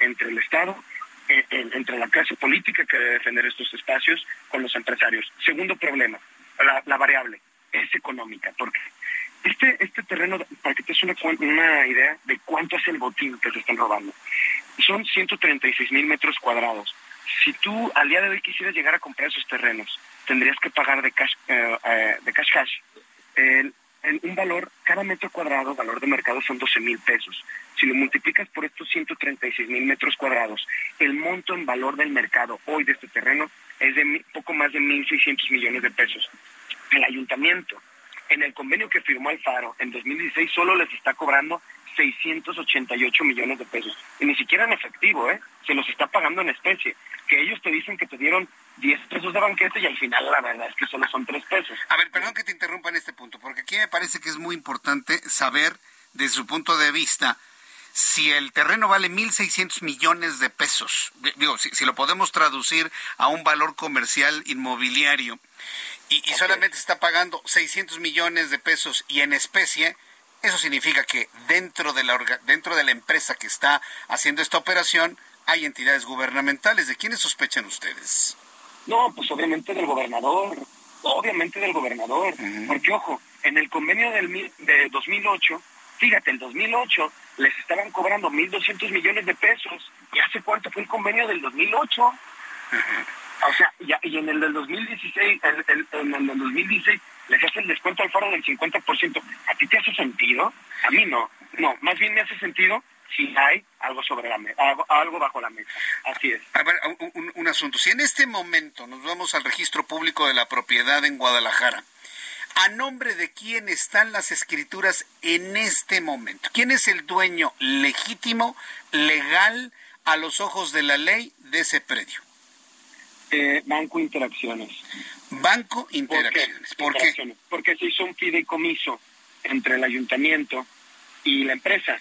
entre el Estado, entre la clase política que debe defender estos espacios, con los empresarios. Segundo problema, la, variable es económica, porque este, este terreno, para que te des una, una idea de cuánto es el botín que se están robando, son 136 mil metros cuadrados si tú al día de hoy quisieras llegar a comprar esos terrenos, tendrías que pagar de cash, eh, eh, de cash cash. Un valor, cada metro cuadrado, valor de mercado son 12 mil pesos. Si lo multiplicas por estos 136 mil metros cuadrados, el monto en valor del mercado hoy de este terreno es de poco más de 1.600 millones de pesos. El ayuntamiento, en el convenio que firmó Alfaro en 2016, solo les está cobrando 688 millones de pesos. Y ni siquiera en efectivo, ¿eh? Se los está pagando en especie. Que ellos te dicen que te dieron 10 pesos de banquete y al final la verdad es que solo son 3 pesos. A ver, perdón que te interrumpa en este punto, porque aquí me parece que es muy importante saber, desde su punto de vista, si el terreno vale 1.600 millones de pesos, digo, si, lo podemos traducir a un valor comercial inmobiliario, y, y solamente está pagando 600 millones de pesos y en especie, eso significa que dentro de la dentro de la empresa que está haciendo esta operación hay entidades gubernamentales. ¿De quiénes sospechan ustedes? No, pues obviamente del gobernador, obviamente del gobernador. Porque ojo, en el convenio del de 2008, fíjate, el 2008 les estaban cobrando 1.200 millones de pesos. ¿Y hace cuánto fue el convenio del 2008? O sea, y, en el del 2016, en, en el del 2016 les hace el descuento al faro del 50%. ¿A ti te hace sentido? A mí no. No, más bien me hace sentido si hay algo sobre la mesa, algo, bajo la mesa. Así es. A ver, un, asunto. Si en este momento nos vamos al registro público de la propiedad en Guadalajara, ¿a nombre de quién están las escrituras en este momento? ¿Quién es el dueño legítimo, legal, a los ojos de la ley de ese predio? Eh, Banco Interacciones. Banco Interacciones. ¿Por qué? Porque se hizo un fideicomiso entre el ayuntamiento y la empresa.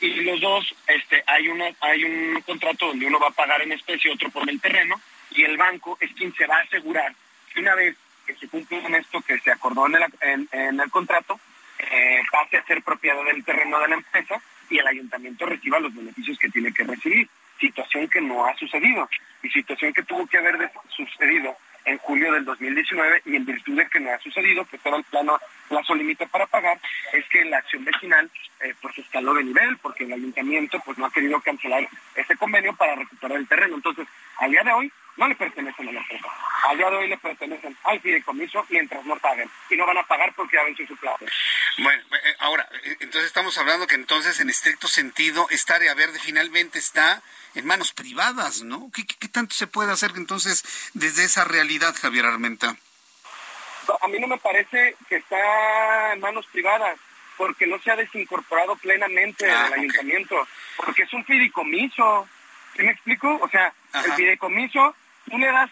Y los dos, este, hay una, hay un contrato donde uno va a pagar en especie, otro por el terreno, y el banco es quien se va a asegurar que una vez que se cumple con esto que se acordó en el, en, el contrato, eh, pase a ser propiedad del terreno de la empresa y el ayuntamiento reciba los beneficios que tiene que recibir situación que no ha sucedido y situación que tuvo que haber sucedido en julio del 2019 y en virtud de que no ha sucedido, que todo el plano plazo límite para pagar, es que la acción vecinal eh, pues escaló de nivel porque el ayuntamiento pues no ha querido cancelar ese convenio para recuperar el terreno. Entonces, a día de hoy no le pertenecen a la empresa. A día de hoy le pertenecen al fideicomiso mientras no paguen. Y no van a pagar porque ya venció su plazo. Bueno, eh, ahora, eh, entonces estamos hablando que entonces en estricto sentido esta área verde finalmente está en manos privadas, ¿no? ¿Qué, qué, tanto se puede hacer entonces desde esa realidad, Javier Armenta? A mí no me parece que está en manos privadas, porque no se ha desincorporado plenamente ah, el ayuntamiento, porque es un fideicomiso. ¿Sí me explico? O sea, el fideicomiso, tú le das,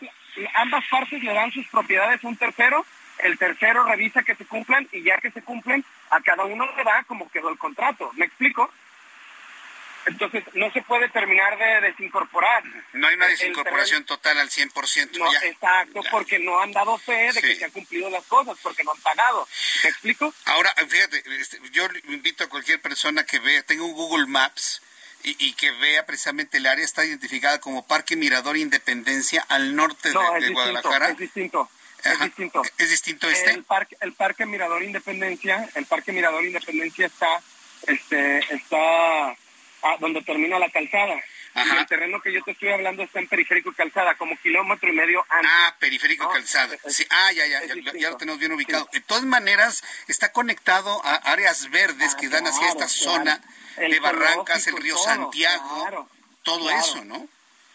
ambas partes le dan sus propiedades a un tercero, el tercero revisa que se cumplan y ya que se cumplen, a cada uno le da como quedó el contrato. ¿Me explico? Entonces, no se puede terminar de desincorporar. No hay una desincorporación total al 100%. No, exacto, porque no han dado fe de que se han cumplido las cosas, porque no han pagado. ¿Me explico? Ahora, fíjate, este, yo invito a cualquier persona que vea, tengo un Google Maps y, que vea precisamente el área, está identificada como Parque Mirador Independencia al norte de, Guadalajara. Es distinto. Es distinto. ¿Es distinto este? El parque, el parque Mirador Independencia, el Parque Mirador Independencia está, este, está a donde termina la calzada. Y el terreno que yo te estoy hablando está en periférico y calzada, como kilómetro y medio antes. Ah, periférico y calzada. Sí, ah, ya, ya, ya, lo tenemos bien ubicado. De todas maneras, está conectado a áreas verdes que dan hacia esta zona de Barrancas, el río Santiago, todo eso, ¿no?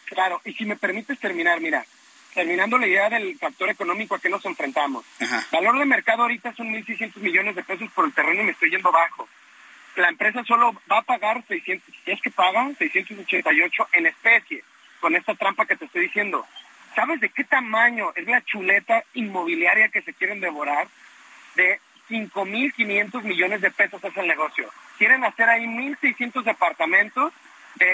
Claro, y si me permites terminar, mira, terminando la idea del factor económico a que nos enfrentamos. Valor de mercado ahorita son 1.600 millones de pesos por el terreno y me estoy yendo bajo la empresa solo va a pagar 600, si es que paga 688 en especie, con esta trampa que te estoy diciendo. ¿Sabes de qué tamaño es la chuleta inmobiliaria que se quieren devorar? De 5.500 millones de pesos es el negocio. Quieren hacer ahí 1.600 departamentos.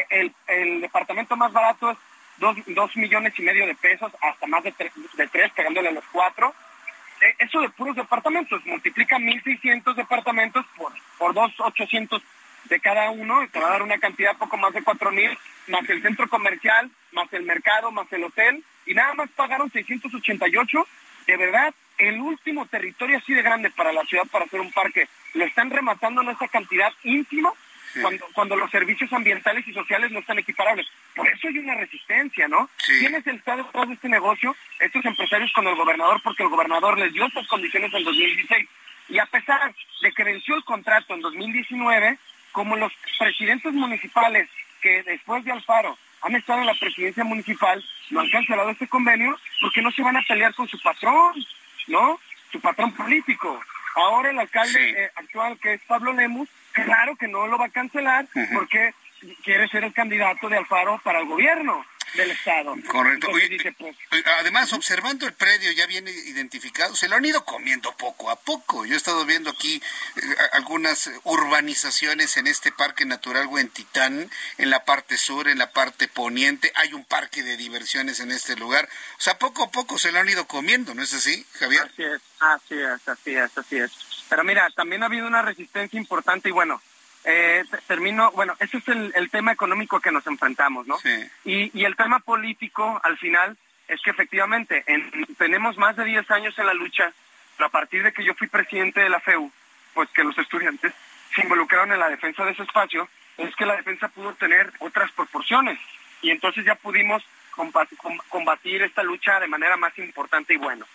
el, departamento más barato es 2, millones y medio de pesos, hasta más de 3, de pegándole a los 4 eh, eso de puros departamentos, multiplica 1.600 departamentos por, por 2.800 de cada uno, y te va a dar una cantidad poco más de 4.000, más el centro comercial, más el mercado, más el hotel, y nada más pagaron 688. De verdad, el último territorio así de grande para la ciudad para hacer un parque, lo están rematando en esa cantidad ínfima cuando, cuando los servicios ambientales y sociales no están equiparables. Hay una resistencia, ¿no? ¿Quién es el Estado detrás de este negocio? Estos empresarios con el gobernador, porque el gobernador les dio estas condiciones en 2016. Y a pesar de que venció el contrato en 2019, como los presidentes municipales que después de Alfaro han estado en la presidencia municipal, no han cancelado este convenio porque no se van a pelear con su patrón, ¿no? Su patrón político. Ahora el alcalde eh, actual, que es Pablo Lemus, claro que no lo va a cancelar porque quiere ser el candidato de Alfaro para el gobierno del Estado. Correcto. Pues, además, observando el predio ya viene identificado, se lo han ido comiendo poco a poco. Yo he estado viendo aquí eh, algunas urbanizaciones en este Parque Natural Huentitán, en la parte sur, en la parte poniente. Hay un parque de diversiones en este lugar. O sea, poco a poco se lo han ido comiendo, ¿no es así, Javier? Así es, así es, así es, así es. Pero mira, también ha habido una resistencia importante y bueno, eh, termino, bueno, ese es el, tema económico que nos enfrentamos, ¿no? Sí. Y, el tema político, al final, es que efectivamente tenemos más de 10 años en la lucha, pero a partir de que yo fui presidente de la FEU, pues que los estudiantes se involucraron en la defensa de ese espacio, es que la defensa pudo tener otras proporciones y entonces ya pudimos combatir esta lucha de manera más importante y bueno.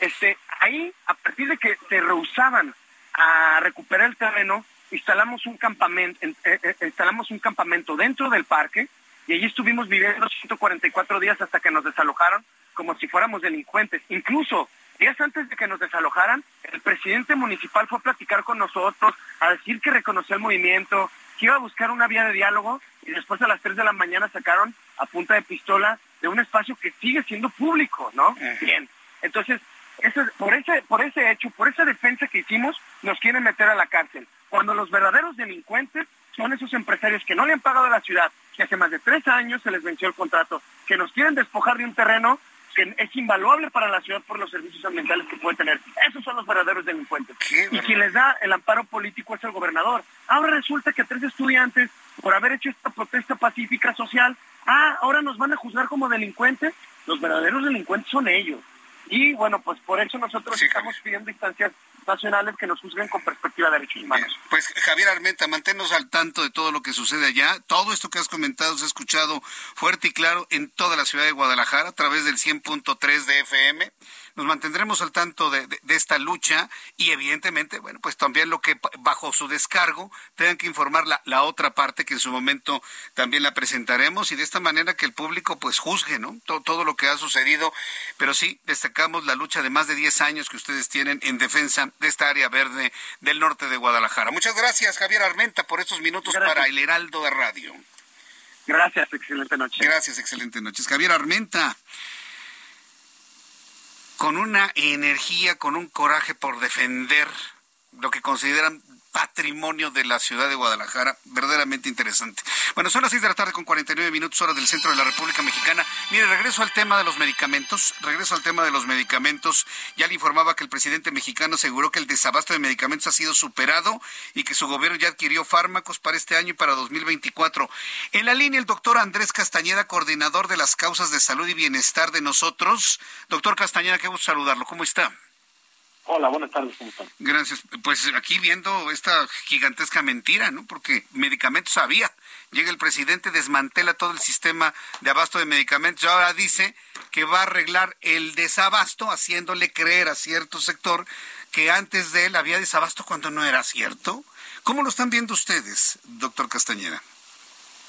Este, ahí, a partir de que se rehusaban a recuperar el terreno, instalamos un campamento, eh, eh, instalamos un campamento dentro del parque y allí estuvimos viviendo 144 días hasta que nos desalojaron como si fuéramos delincuentes. Incluso días antes de que nos desalojaran, el presidente municipal fue a platicar con nosotros, a decir que reconocía el movimiento, que iba a buscar una vía de diálogo y después a las 3 de la mañana sacaron a punta de pistola de un espacio que sigue siendo público, ¿no? Bien. Entonces, por, ese, por ese hecho, por esa defensa que hicimos, nos quieren meter a la cárcel cuando los verdaderos delincuentes son esos empresarios que no le han pagado a la ciudad, que hace más de tres años se les venció el contrato, que nos quieren despojar de un terreno que es invaluable para la ciudad por los servicios ambientales que puede tener. Esos son los verdaderos delincuentes. y quien les da el amparo político es el gobernador. Ahora resulta que tres estudiantes, por haber hecho esta protesta pacífica social, ah, ahora nos van a juzgar como delincuentes. Los verdaderos delincuentes son ellos. Y bueno, pues por eso nosotros estamos pidiendo instancias nacionales que nos juzguen con perspectiva de derechos humanos. pues Javier Armenta, manténnos al tanto de todo lo que sucede allá. Todo esto que has comentado se ha escuchado fuerte y claro en toda la ciudad de Guadalajara a través del 100.3 de FM nos mantendremos al tanto de, esta lucha y evidentemente, bueno, pues también lo que bajo su descargo tengan que informar la, la, otra parte que en su momento también la presentaremos y de esta manera que el público pues juzgue, ¿no? Todo, todo lo que ha sucedido, pero sí destacamos la lucha de más de 10 años que ustedes tienen en defensa de esta área verde del norte de Guadalajara. Muchas gracias, Javier Armenta, por estos minutos para el Heraldo de Radio. Gracias, excelente noche. Gracias, excelente noche. Javier Armenta con una energía, con un coraje por defender lo que consideran patrimonio de la ciudad de Guadalajara, verdaderamente interesante. Bueno, son las seis de la tarde con 49 minutos hora del centro de la República Mexicana. Mire, regreso al tema de los medicamentos, regreso al tema de los medicamentos. Ya le informaba que el presidente mexicano aseguró que el desabasto de medicamentos ha sido superado y que su gobierno ya adquirió fármacos para este año y para 2024. En la línea el doctor Andrés Castañeda, coordinador de las causas de salud y bienestar de nosotros. Doctor Castañeda, qué gusto saludarlo. ¿Cómo está? Hola, buenas tardes, ¿cómo están? Gracias. Pues aquí viendo esta gigantesca mentira, ¿no? Porque medicamentos había. Llega el presidente, desmantela todo el sistema de abasto de medicamentos y ahora dice que va a arreglar el desabasto, haciéndole creer a cierto sector que antes de él había desabasto cuando no era cierto. ¿Cómo lo están viendo ustedes, doctor Castañeda?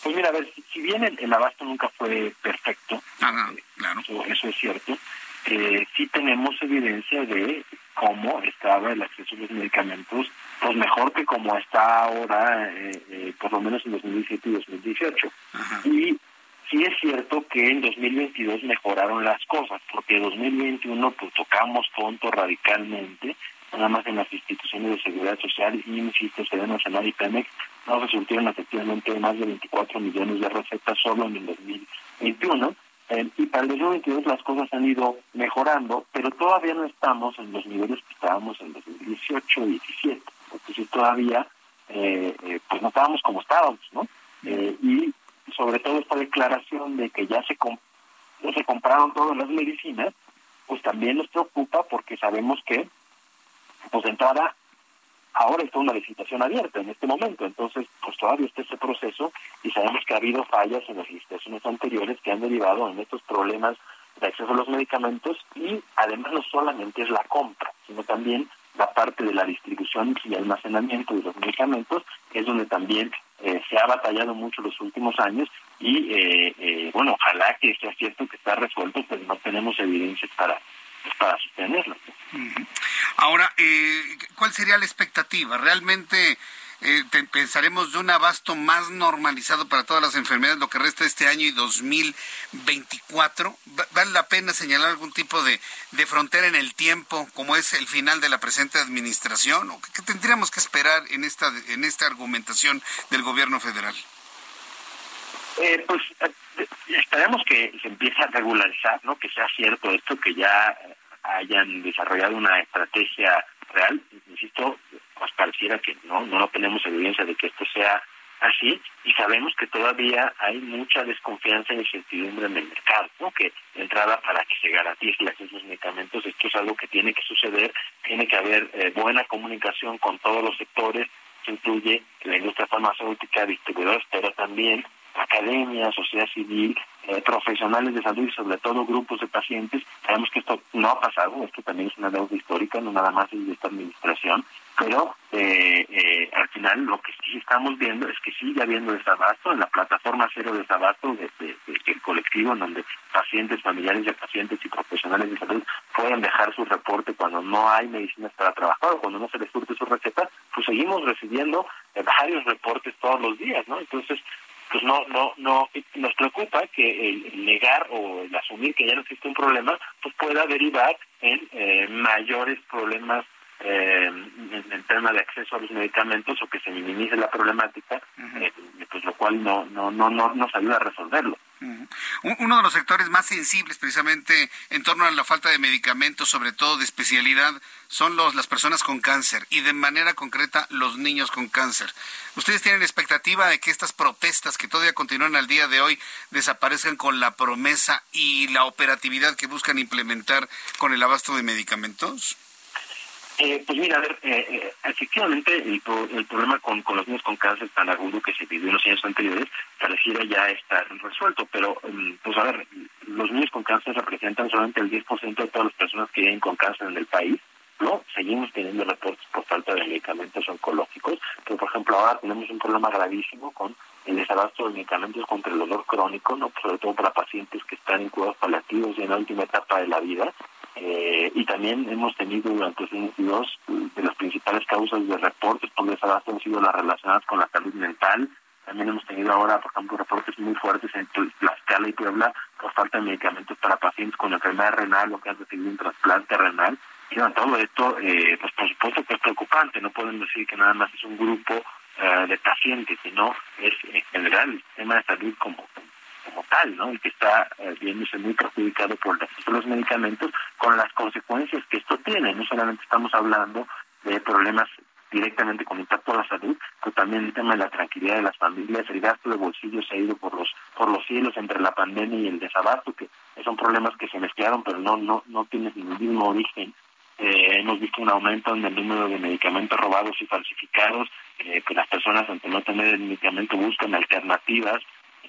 Pues mira, a ver, si bien el, abasto nunca fue perfecto, ah, claro. eso, es cierto, eh, sí tenemos evidencia de cómo estaba el acceso a los medicamentos, pues mejor que como está ahora, eh, eh, por lo menos en 2017 y 2018. Y sí es cierto que en 2022 mejoraron las cosas, porque en 2021 pues tocamos fondo radicalmente, nada más en las instituciones de seguridad social, y insisto, Seguridad Nacional y Pemex, nos resultaron efectivamente más de 24 millones de recetas solo en el 2021 eh, y para el 2022 las cosas han ido mejorando, pero todavía no estamos en los niveles que estábamos en 2018 y 2017. Entonces todavía, eh, eh, pues no estábamos como estábamos, ¿no? y sobre todo esta declaración de que ya se, se compraron todas las medicinas, pues también nos preocupa porque sabemos que, pues de entrada, ahora está una licitación abierta en este momento, entonces pues todavía está ese proceso y sabemos que ha habido fallas en las licitaciones anteriores que han derivado en estos problemas de acceso a los medicamentos y además no solamente es la compra, sino también la parte de la distribución y almacenamiento de los medicamentos, que es donde también eh, se ha batallado mucho los últimos años y eh, eh, bueno, ojalá que sea cierto que está resuelto, pero no tenemos evidencias para, pues, para sostenerlo. Ahora, eh, ¿cuál sería la expectativa? ¿Realmente eh, pensaremos de un abasto más normalizado para todas las enfermedades lo que resta de este año y 2024? ¿Vale la pena señalar algún tipo de, frontera en el tiempo, como es el final de la presente administración? ¿O qué, tendríamos que esperar en esta, en esta argumentación del gobierno federal? Eh, pues eh, esperemos que se empiece a regularizar, ¿no? Que sea cierto esto, que ya hayan desarrollado una estrategia real. Insisto, pues pareciera que no, no tenemos evidencia de que esto sea así y sabemos que todavía hay mucha desconfianza y incertidumbre en el mercado, ¿no? que de entrada para que se garantice el acceso a los medicamentos esto es algo que tiene que suceder, tiene que haber eh, buena comunicación con todos los sectores, que incluye la industria farmacéutica, distribuidores, pero también academia, sociedad civil, eh, profesionales de salud y sobre todo grupos de pacientes. Sabemos que esto no ha pasado, esto también es una deuda histórica, no nada más es de esta administración, pero eh, eh, al final lo que sí estamos viendo es que sigue habiendo desabasto en la plataforma cero desabasto de, del colectivo en donde pacientes, familiares de pacientes y profesionales de salud pueden dejar su reporte cuando no hay medicinas para trabajar o cuando no se les surte su receta, pues seguimos recibiendo varios reportes todos los días, ¿no? Entonces, pues no, no, no, nos preocupa que el negar o el asumir que ya no existe un problema, pues pueda derivar en eh, mayores problemas eh, en el tema de acceso a los medicamentos o que se minimice la problemática, eh, pues lo cual no, no, no, no nos ayuda a resolverlo. Uno de los sectores más sensibles precisamente en torno a la falta de medicamentos, sobre todo de especialidad, son los, las personas con cáncer y de manera concreta los niños con cáncer. ¿Ustedes tienen expectativa de que estas protestas que todavía continúan al día de hoy desaparezcan con la promesa y la operatividad que buscan implementar con el abasto de medicamentos? Eh, pues mira, a ver, eh, eh, efectivamente el, problema con, con, los niños con cáncer tan agudo que se vivió en los años anteriores pareciera ya estar resuelto, pero mm, pues a ver, los niños con cáncer representan solamente el 10% de todas las personas que viven con cáncer en el país, ¿no? Seguimos teniendo reportes por falta de medicamentos oncológicos, pero por ejemplo ahora tenemos un problema gravísimo con el desabasto de medicamentos contra el dolor crónico, no sobre todo para pacientes que están en cuidados paliativos y en la última etapa de la vida, eh, y también hemos tenido durante 2022 de las principales causas de reportes por desabasto han sido las relacionadas con la salud mental. También hemos tenido ahora, por ejemplo, reportes muy fuertes en Tlaxcala y Puebla por falta de medicamentos para pacientes con enfermedad renal o que han recibido un trasplante renal. Y bueno, todo esto, eh, pues por supuesto que es preocupante. No podemos decir que nada más es un grupo eh, de pacientes, sino es en general el sistema de salud como como tal, ¿no? Y que está eh, viéndose muy perjudicado por los medicamentos, con las consecuencias que esto tiene. No solamente estamos hablando de problemas directamente con impacto a la salud, pero también el tema de la tranquilidad de las familias, el gasto de bolsillos se ha ido por los por los cielos entre la pandemia y el desabasto, que son problemas que se mezclaron, pero no no no tienen ningún mismo origen. Eh, hemos visto un aumento en el número de medicamentos robados y falsificados, eh, que las personas ante no tener el medicamento buscan alternativas,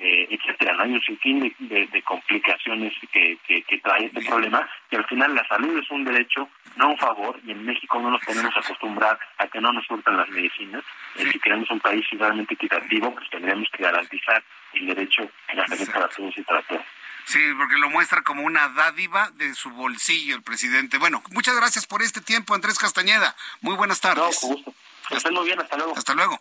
eh, etcétera. ¿no? Hay un sinfín de, complicaciones que, que, trae este problema y al final la salud es un derecho, no un favor, y en México no nos podemos acostumbrar a que no nos surtan las medicinas. Eh, si queremos un país realmente equitativo, pues tendríamos que garantizar el derecho a la salud para todos y para todas. Sí, porque lo muestra como una dádiva de su bolsillo el presidente. Bueno, muchas gracias por este tiempo, Andrés Castañeda. Muy buenas tardes. No, con gusto. Hasta, muy bien, hasta luego. Hasta luego.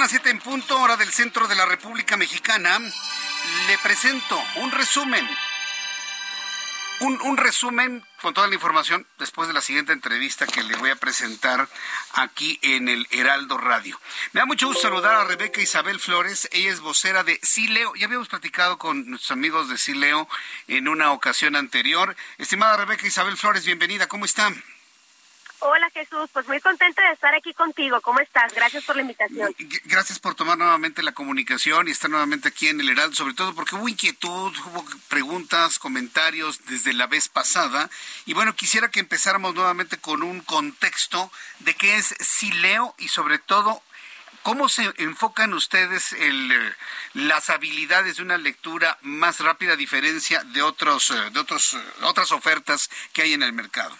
En punto, hora del centro de la República Mexicana, le presento un resumen. Un, un, resumen con toda la información después de la siguiente entrevista que le voy a presentar aquí en el Heraldo Radio. Me da mucho gusto saludar a Rebeca Isabel Flores. Ella es vocera de Sileo. Ya habíamos platicado con nuestros amigos de Sileo en una ocasión anterior. Estimada Rebeca Isabel Flores, bienvenida. ¿Cómo están? Hola Jesús, pues muy contenta de estar aquí contigo. ¿Cómo estás? Gracias por la invitación. Gracias por tomar nuevamente la comunicación y estar nuevamente aquí en el Heraldo, sobre todo porque hubo inquietud, hubo preguntas, comentarios desde la vez pasada. Y bueno, quisiera que empezáramos nuevamente con un contexto de qué es Sileo y sobre todo ¿Cómo se enfocan ustedes el, las habilidades de una lectura más rápida a diferencia de otros de otros otras ofertas que hay en el mercado?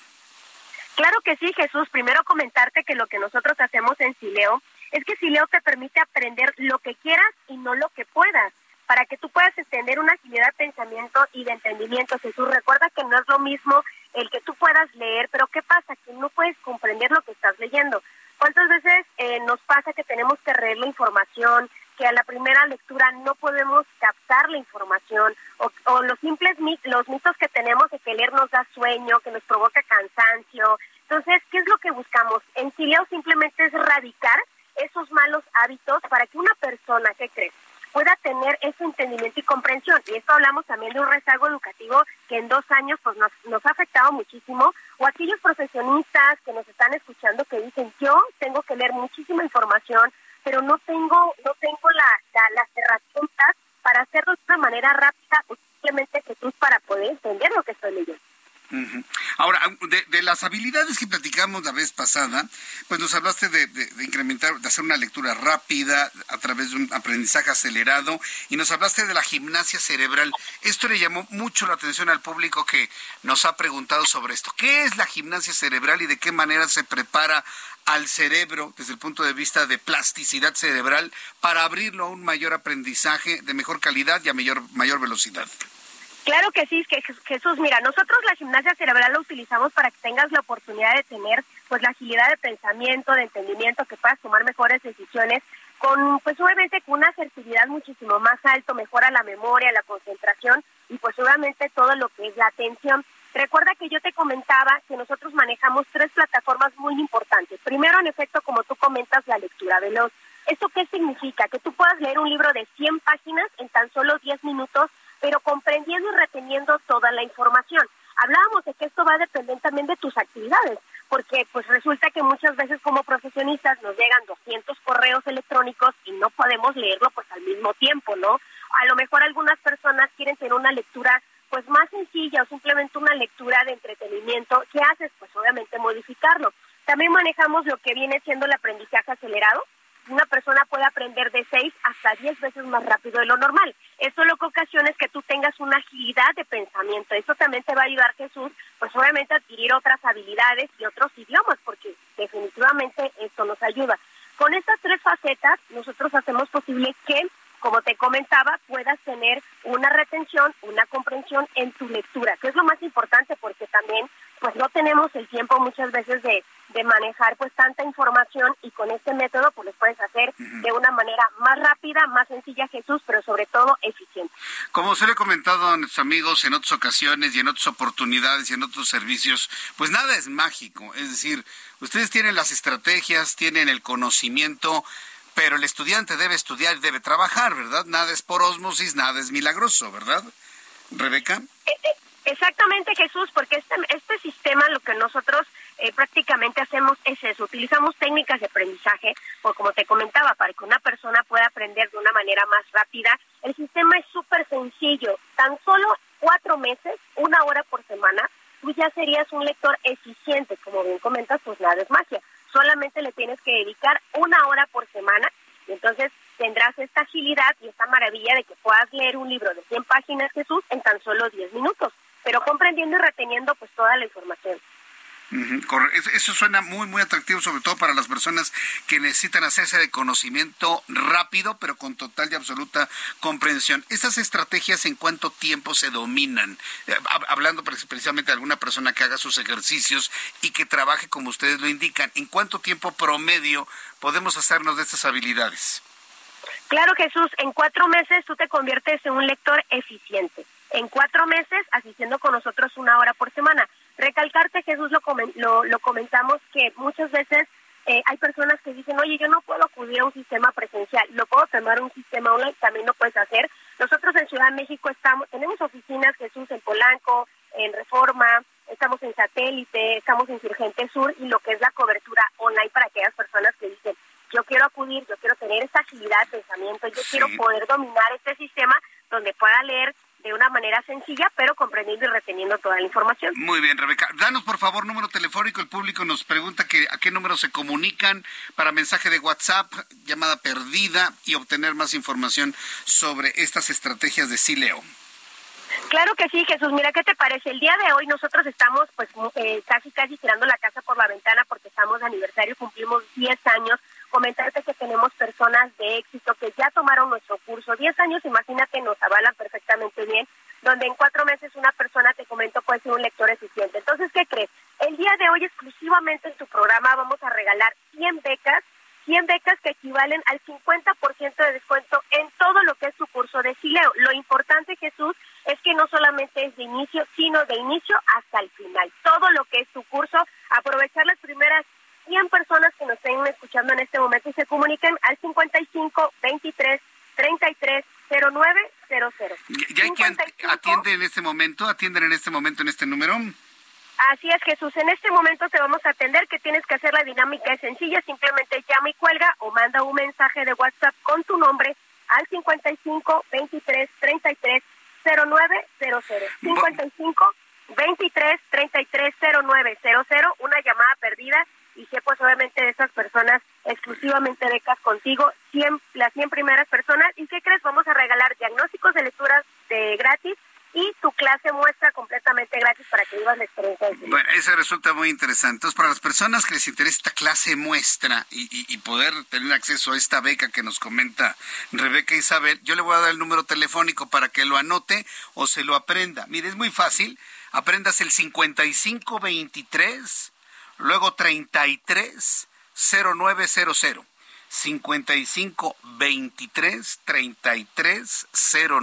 Claro que sí, Jesús. Primero comentarte que lo que nosotros hacemos en Sileo es que Sileo te permite aprender lo que quieras y no lo que puedas, para que tú puedas extender una agilidad de pensamiento y de entendimiento. Jesús, recuerda que no es lo mismo el que tú puedas leer, pero ¿qué pasa? Que no puedes comprender lo que estás leyendo. ¿Cuántas veces eh, nos pasa que tenemos que leer la información, que a la primera lectura no podemos captar la información o, los simples los mitos que tenemos de que leer nos da sueño, que nos provoca cansancio. Entonces, ¿qué es lo que buscamos? En Sileo simplemente es erradicar esos malos hábitos para que una persona, ¿qué crees? pueda tener ese entendimiento y comprensión. Y esto hablamos también de un rezago educativo que en dos años pues nos, nos ha afectado muchísimo. O aquellos profesionistas que nos están escuchando que dicen, yo tengo que leer muchísima información, pero no tengo no tengo la, las herramientas para hacerlo de una manera rápida o simplemente Jesús para poder entender lo que estoy leyendo. Ahora, de, las habilidades que platicamos la vez pasada, pues nos hablaste de, incrementar, de hacer una lectura rápida a través de un aprendizaje acelerado y nos hablaste de la gimnasia cerebral. Esto le llamó mucho la atención al público que nos ha preguntado sobre esto. ¿Qué es la gimnasia cerebral y de qué manera se prepara al cerebro desde el punto de vista de plasticidad cerebral para abrirlo a un mayor aprendizaje de mejor calidad y a mayor, mayor velocidad? Claro que sí, que Jesús, mira, nosotros la gimnasia cerebral la utilizamos para que tengas la oportunidad de tener pues la agilidad de pensamiento, de entendimiento, que puedas tomar mejores decisiones con pues obviamente con una asertividad muchísimo más alto, mejora la memoria, la concentración y pues obviamente todo lo que es la atención. Recuerda que yo te comentaba que nosotros manejamos tres plataformas muy importantes. Primero, en efecto, como tú comentas, la lectura veloz. ¿Esto qué significa? Que tú puedas leer un libro de 100 páginas en tan solo 10 minutos pero comprendiendo y reteniendo toda la información. Hablábamos de que esto va a depender también de tus actividades, porque pues resulta que muchas veces como profesionistas nos llegan 200 correos electrónicos y no podemos leerlo pues al mismo tiempo, ¿no? A lo mejor algunas personas quieren tener una lectura pues más sencilla o simplemente una lectura de entretenimiento. ¿Qué haces? Pues obviamente modificarlo. También manejamos lo que viene siendo el aprendizaje acelerado, una persona puede aprender de 6 hasta 10 veces más rápido de lo normal. Eso lo que ocasiona es que tú tengas una agilidad de pensamiento. Eso también te va a ayudar, Jesús, pues obviamente a adquirir otras habilidades y otros idiomas, porque definitivamente esto nos ayuda. Con estas tres facetas, nosotros hacemos posible que, como te comentaba, puedas tener una retención, una comprensión en tu lectura, que es lo más importante porque también pues no tenemos el tiempo muchas veces de, de manejar pues tanta información y con este método pues lo puedes hacer de una manera más rápida, más sencilla Jesús, pero sobre todo eficiente. Como se le he comentado a nuestros amigos en otras ocasiones y en otras oportunidades y en otros servicios, pues nada es mágico, es decir, ustedes tienen las estrategias, tienen el conocimiento, pero el estudiante debe estudiar y debe trabajar, ¿verdad? Nada es por osmosis, nada es milagroso, ¿verdad? Rebeca. Eh, eh, Exactamente, Jesús, porque este, este sistema lo que nosotros eh, prácticamente hacemos es eso, utilizamos técnicas de aprendizaje, o como te comentaba, para que una persona pueda aprender de una manera más rápida. El sistema es súper sencillo, tan solo cuatro meses, una hora por semana, tú ya serías un lector eficiente, como bien comentas, pues nada es magia, solamente le tienes que dedicar una hora por semana y entonces tendrás esta agilidad y esta maravilla de que puedas leer un libro de 100 páginas, Jesús, en tan solo 10 minutos pero comprendiendo y reteniendo pues toda la información. Eso suena muy, muy atractivo, sobre todo para las personas que necesitan hacerse de conocimiento rápido, pero con total y absoluta comprensión. ¿Estas estrategias en cuánto tiempo se dominan? Eh, hablando precisamente de alguna persona que haga sus ejercicios y que trabaje como ustedes lo indican, ¿en cuánto tiempo promedio podemos hacernos de estas habilidades? Claro, Jesús, en cuatro meses tú te conviertes en un lector eficiente en cuatro meses asistiendo con nosotros una hora por semana. Recalcarte, Jesús, lo, lo, comentamos que muchas veces eh, hay personas que dicen, oye, yo no puedo acudir a un sistema presencial, lo puedo tomar un sistema online, también lo puedes hacer. Nosotros en Ciudad de México estamos, tenemos oficinas, Jesús, en Polanco, en Reforma, estamos en Satélite, estamos en Surgente Sur y lo que es la cobertura online para aquellas personas que dicen, yo quiero acudir, yo quiero tener esta agilidad de pensamiento, yo quiero poder dominar este sistema donde pueda leer de una manera sencilla, pero comprendiendo y reteniendo toda la información. Muy bien, Rebeca. Danos, por favor, número telefónico. El público nos pregunta que, a qué número se comunican para mensaje de WhatsApp, llamada perdida y obtener más información sobre estas estrategias de Sileo. Claro que sí, Jesús. Mira, ¿qué te parece? El día de hoy nosotros estamos pues eh, casi casi tirando la casa por la ventana porque estamos de aniversario, cumplimos 10 años comentarte que personas de éxito que ya tomaron nuestro curso. Diez años, imagínate, nos avalan perfectamente bien, donde en cuatro meses una persona, te comento, puede ser un lector eficiente. Entonces, ¿qué crees? El día de hoy, exclusivamente en tu programa, vamos a regalar 100 becas 100 becas que equivalen al 50% de descuento en todo lo que es su curso de Sileo. Lo importante, Jesús, es que no solamente es de inicio, sino de inicio hasta el final. Todo lo que es su curso, aprovechar las primeras 100 personas que nos estén escuchando en este momento y se comuniquen al 55 23 33 09 00. ¿Ya hay quien atiende en este momento? ¿Atienden en este momento en este número? Así es, Jesús. En este momento te vamos a atender. que tienes que hacer? La dinámica es sencilla. Simplemente llama y cuelga o manda un mensaje de WhatsApp con tu nombre al 55 23 33 0900. 55 23 33 0900, una llamada perdida y que pues obviamente de esas personas exclusivamente becas contigo, 100, las 100 primeras personas. ¿Y qué crees? Vamos a regalar diagnósticos de lecturas de gratis y tu clase muestra completamente gratis para que vivas la experiencia. bueno, eso resulta muy interesante. Entonces, para las personas que les interesa esta clase muestra y, poder tener acceso a esta beca que nos comenta Rebeca Isabel, yo le voy a dar el número telefónico para que lo anote o se lo aprenda. Mire, es muy fácil. Aprendas el 5523, luego 33 0900. 5523 33 cero.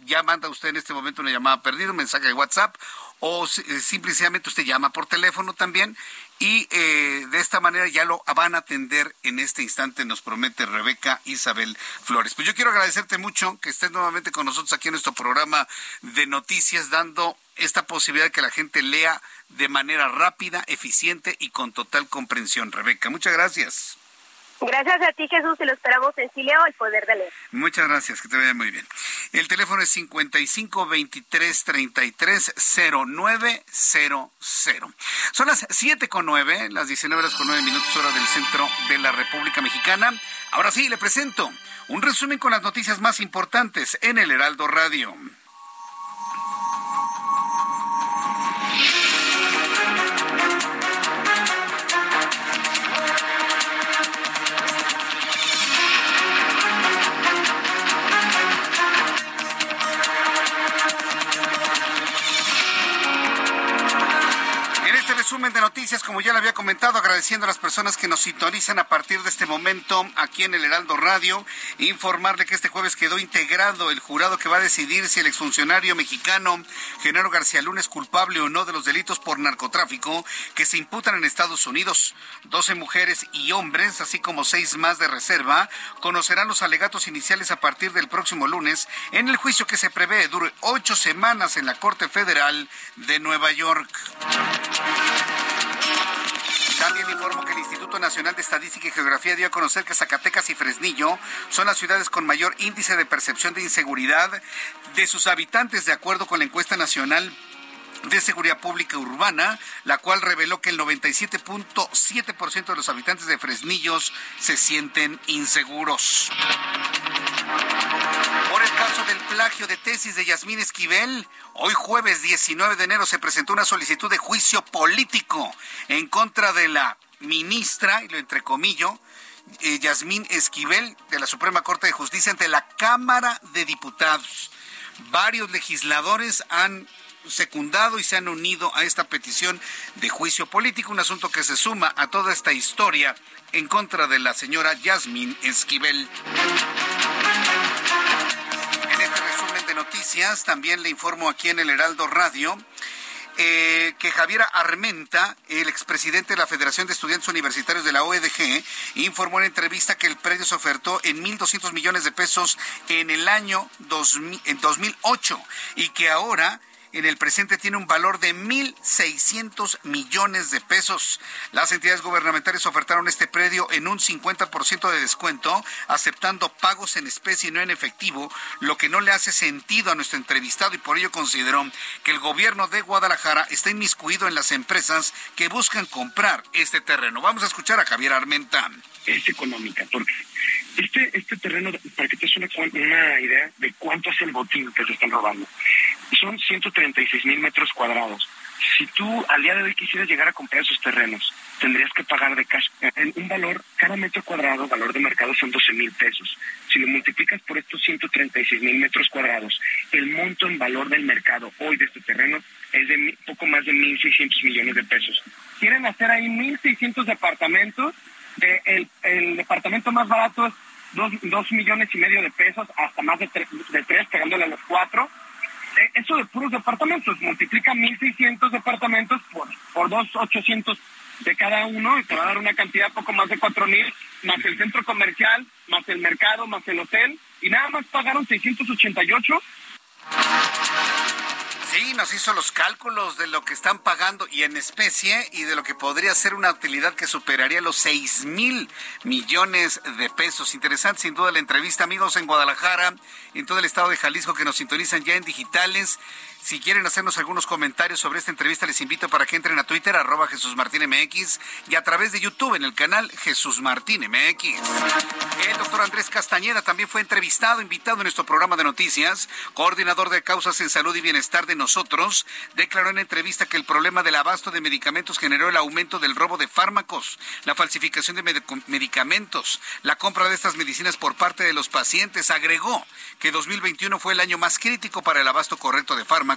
Ya manda usted en este momento una llamada perdida, un mensaje de WhatsApp o eh, simplemente usted llama por teléfono también y eh, de esta manera ya lo van a atender en este instante, nos promete Rebeca Isabel Flores. Pues yo quiero agradecerte mucho que estés nuevamente con nosotros aquí en nuestro programa de noticias, dando esta posibilidad de que la gente lea de manera rápida, eficiente y con total comprensión. Rebeca, muchas gracias. Gracias a ti, Jesús, y lo esperamos en Sileo, el poder de leer. Muchas gracias, que te vaya muy bien. El teléfono es 55 23 33 0900. Son las 7 con 9, las 19 horas con 9 minutos, hora del centro de la República Mexicana. Ahora sí, le presento un resumen con las noticias más importantes en el Heraldo Radio. Resumen de noticias, como ya le había comentado, agradeciendo a las personas que nos sintonizan a partir de este momento aquí en el Heraldo Radio, informarle que este jueves quedó integrado el jurado que va a decidir si el exfuncionario mexicano Genaro García Luna es culpable o no de los delitos por narcotráfico que se imputan en Estados Unidos. Doce mujeres y hombres, así como seis más de reserva, conocerán los alegatos iniciales a partir del próximo lunes en el juicio que se prevé dure ocho semanas en la Corte Federal de Nueva York. También informo que el Instituto Nacional de Estadística y Geografía dio a conocer que Zacatecas y Fresnillo son las ciudades con mayor índice de percepción de inseguridad de sus habitantes, de acuerdo con la encuesta nacional de Seguridad Pública Urbana, la cual reveló que el 97.7% de los habitantes de Fresnillos se sienten inseguros. Del plagio de tesis de Yasmín Esquivel, hoy jueves 19 de enero se presentó una solicitud de juicio político en contra de la ministra, y lo entrecomillo, eh, Yasmín Esquivel de la Suprema Corte de Justicia ante la Cámara de Diputados. Varios legisladores han secundado y se han unido a esta petición de juicio político, un asunto que se suma a toda esta historia en contra de la señora Yasmín Esquivel. Noticias también le informo aquí en el Heraldo Radio eh, que Javier Armenta, el expresidente de la Federación de Estudiantes Universitarios de la OEDG, informó en entrevista que el predio se ofertó en 1.200 millones de pesos en el año en 2008 y que ahora en el presente tiene un valor de 1.600 millones de pesos. Las entidades gubernamentales ofertaron este predio en un 50% de descuento, aceptando pagos en especie y no en efectivo, lo que no le hace sentido a nuestro entrevistado y por ello consideró que el gobierno de Guadalajara está inmiscuido en las empresas que buscan comprar este terreno. Vamos a escuchar a Javier Armenta. Es económica, porque este, este terreno, para que te des una, idea de cuánto es el botín que se están robando, son 136 mil metros cuadrados. Si tú al día de hoy quisieras llegar a comprar esos terrenos, tendrías que pagar de cash. Un valor, cada metro cuadrado, valor de mercado son 12 mil pesos. Si lo multiplicas por estos 136 mil metros cuadrados, el monto en valor del mercado hoy de este terreno es de poco más de 1.600 millones de pesos. Quieren hacer ahí 1.600 departamentos. Eh, el, el departamento más barato es dos, dos millones y medio de pesos, hasta más de, de tres, pegándole a los cuatro eh, eso de puros departamentos, multiplica 1.600 departamentos por, por 2.800 de cada uno y te va a dar una cantidad poco más de 4.000, más el centro comercial, más el mercado, más el hotel, y nada más pagaron 688. Sí, nos hizo los cálculos de lo que están pagando y en especie y de lo que podría ser una utilidad que superaría los 6 mil millones de pesos. Interesante sin duda la entrevista, amigos en Guadalajara, en todo el estado de Jalisco que nos sintonizan ya en digitales. Si quieren hacernos algunos comentarios sobre esta entrevista, les invito para que entren a Twitter, arroba Jesús Martín MX, y a través de YouTube en el canal Jesús Martín MX. El doctor Andrés Castañeda también fue entrevistado, invitado en nuestro programa de noticias, coordinador de causas en salud y bienestar de nosotros, declaró en entrevista que el problema del abasto de medicamentos generó el aumento del robo de fármacos, la falsificación de medicamentos, la compra de estas medicinas por parte de los pacientes. Agregó que 2021 fue el año más crítico para el abasto correcto de fármacos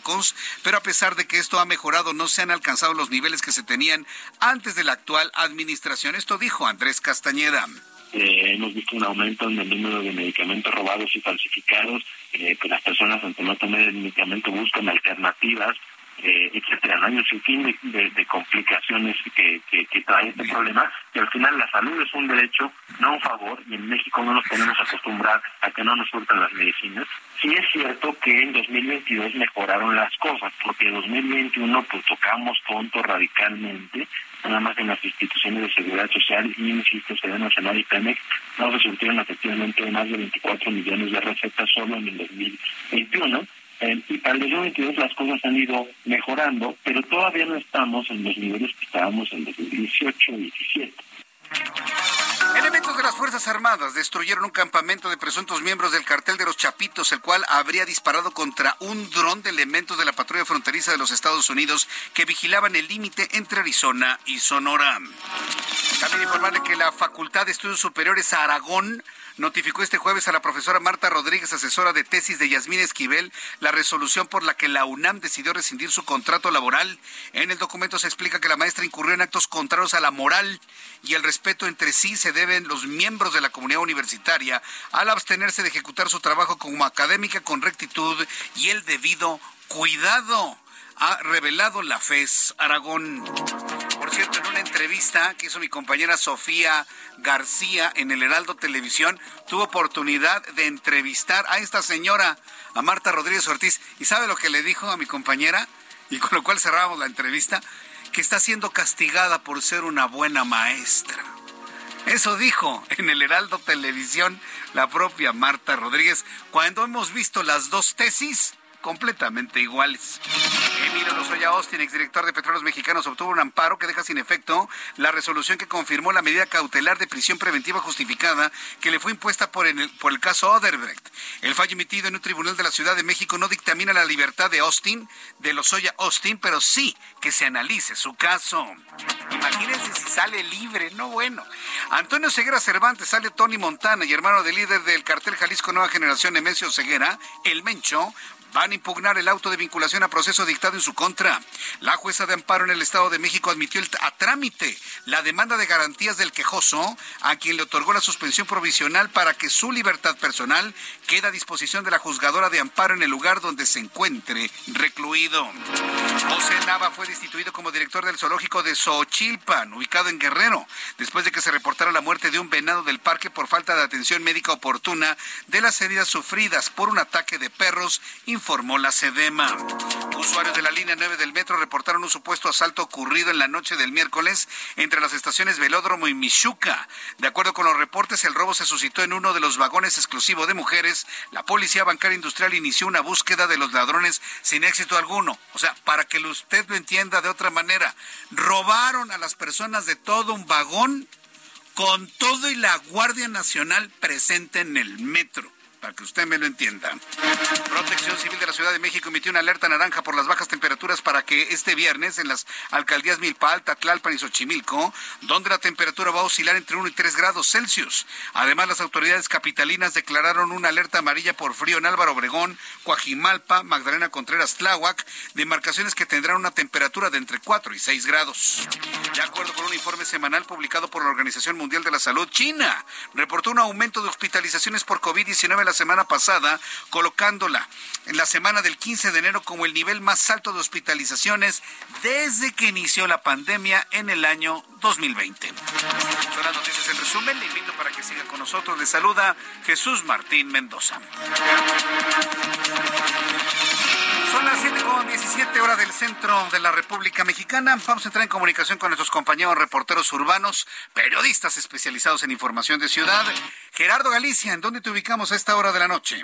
pero a pesar de que esto ha mejorado, no se han alcanzado los niveles que se tenían antes de la actual administración. Esto dijo Andrés Castañeda. Eh, hemos visto un aumento en el número de medicamentos robados y falsificados, eh, que las personas ante no tener el medicamento buscan alternativas eh, etcétera. No hay un sinfín de, complicaciones que, que, trae este problema y al final la salud es un derecho, no un favor, y en México no nos podemos acostumbrar a que no nos surtan las medicinas. Sí es cierto que en 2022 mejoraron las cosas, porque en 2021 pues tocamos tonto radicalmente, nada más en las instituciones de seguridad social, y insisto, Seguridad Nacional y Pemex, no se surtieron efectivamente más de 24 millones de recetas solo en el 2021 eh, y para el 2022 las cosas han ido mejorando, pero todavía no estamos en los niveles que estábamos en 2018 y 17. Elementos de las Fuerzas Armadas destruyeron un campamento de presuntos miembros del cartel de los Chapitos, el cual habría disparado contra un dron de elementos de la patrulla fronteriza de los Estados Unidos que vigilaban el límite entre Arizona y Sonora. También informarle que la Facultad de Estudios Superiores Aragón notificó este jueves a la profesora Marta Rodríguez, asesora de tesis de Yasmín Esquivel, la resolución por la que la UNAM decidió rescindir su contrato laboral. En el documento se explica que la maestra incurrió en actos contrarios a la moral y el respeto entre sí se deben los miembros de la comunidad universitaria al abstenerse de ejecutar su trabajo como académica con rectitud y el debido cuidado ha revelado la FES Aragón. Por cierto, en una entrevista que hizo mi compañera Sofía García en el Heraldo Televisión, tuvo oportunidad de entrevistar a esta señora, a Marta Rodríguez Ortiz. ¿Y sabe lo que le dijo a mi compañera? Y con lo cual cerramos la entrevista, que está siendo castigada por ser una buena maestra. Eso dijo en el Heraldo Televisión la propia Marta Rodríguez cuando hemos visto las dos tesis completamente iguales. Emilio Lozoya Austin, exdirector de Petróleos Mexicanos, obtuvo un amparo que deja sin efecto la resolución que confirmó la medida cautelar de prisión preventiva justificada que le fue impuesta por el, por el caso Oderbrecht. El fallo emitido en un tribunal de la Ciudad de México no dictamina la libertad de Austin, de Lozoya Austin, pero sí que se analice su caso. Imagínense si sale libre, no bueno. Antonio Ceguera Cervantes, sale Tony Montana y hermano del líder del cartel Jalisco Nueva Generación, Nemesio Ceguera, el Mencho, van a impugnar el auto de vinculación a proceso dictado en su contra. La jueza de amparo en el Estado de México admitió a trámite la demanda de garantías del quejoso, a quien le otorgó la suspensión provisional para que su libertad personal quede a disposición de la juzgadora de amparo en el lugar donde se encuentre recluido. José Nava fue destituido como director del zoológico de Xochilpan, ubicado en Guerrero, después de que se reportara la muerte de un venado del parque por falta de atención médica oportuna de las heridas sufridas por un ataque de perros informó la SEDEMA. Usuarios de la línea 9 del metro reportaron un supuesto asalto ocurrido en la noche del miércoles entre las estaciones Velódromo y Michuca. De acuerdo con los reportes, el robo se suscitó en uno de los vagones exclusivos de mujeres. La Policía Bancaria Industrial inició una búsqueda de los ladrones sin éxito alguno. O sea, para que usted lo entienda de otra manera, robaron a las personas de todo un vagón con todo y la Guardia Nacional presente en el metro para que usted me lo entienda. Protección Civil de la Ciudad de México emitió una alerta naranja por las bajas temperaturas para que este viernes en las alcaldías Milpa Tlalpan y Xochimilco, donde la temperatura va a oscilar entre 1 y 3 grados Celsius. Además, las autoridades capitalinas declararon una alerta amarilla por frío en Álvaro Obregón, Coajimalpa, Magdalena Contreras, Tláhuac, demarcaciones que tendrán una temperatura de entre 4 y 6 grados. De acuerdo con un informe semanal publicado por la Organización Mundial de la Salud, China reportó un aumento de hospitalizaciones por COVID-19 la semana pasada, colocándola en la semana del 15 de enero como el nivel más alto de hospitalizaciones desde que inició la pandemia en el año 2020. Son las noticias en resumen. Le invito para que siga con nosotros. Le saluda Jesús Martín Mendoza. Son las 7 con 17 centro de la República Mexicana. Vamos a entrar en comunicación con nuestros compañeros reporteros urbanos, periodistas especializados en información de ciudad. Gerardo Galicia, ¿en dónde te ubicamos a esta hora de la noche?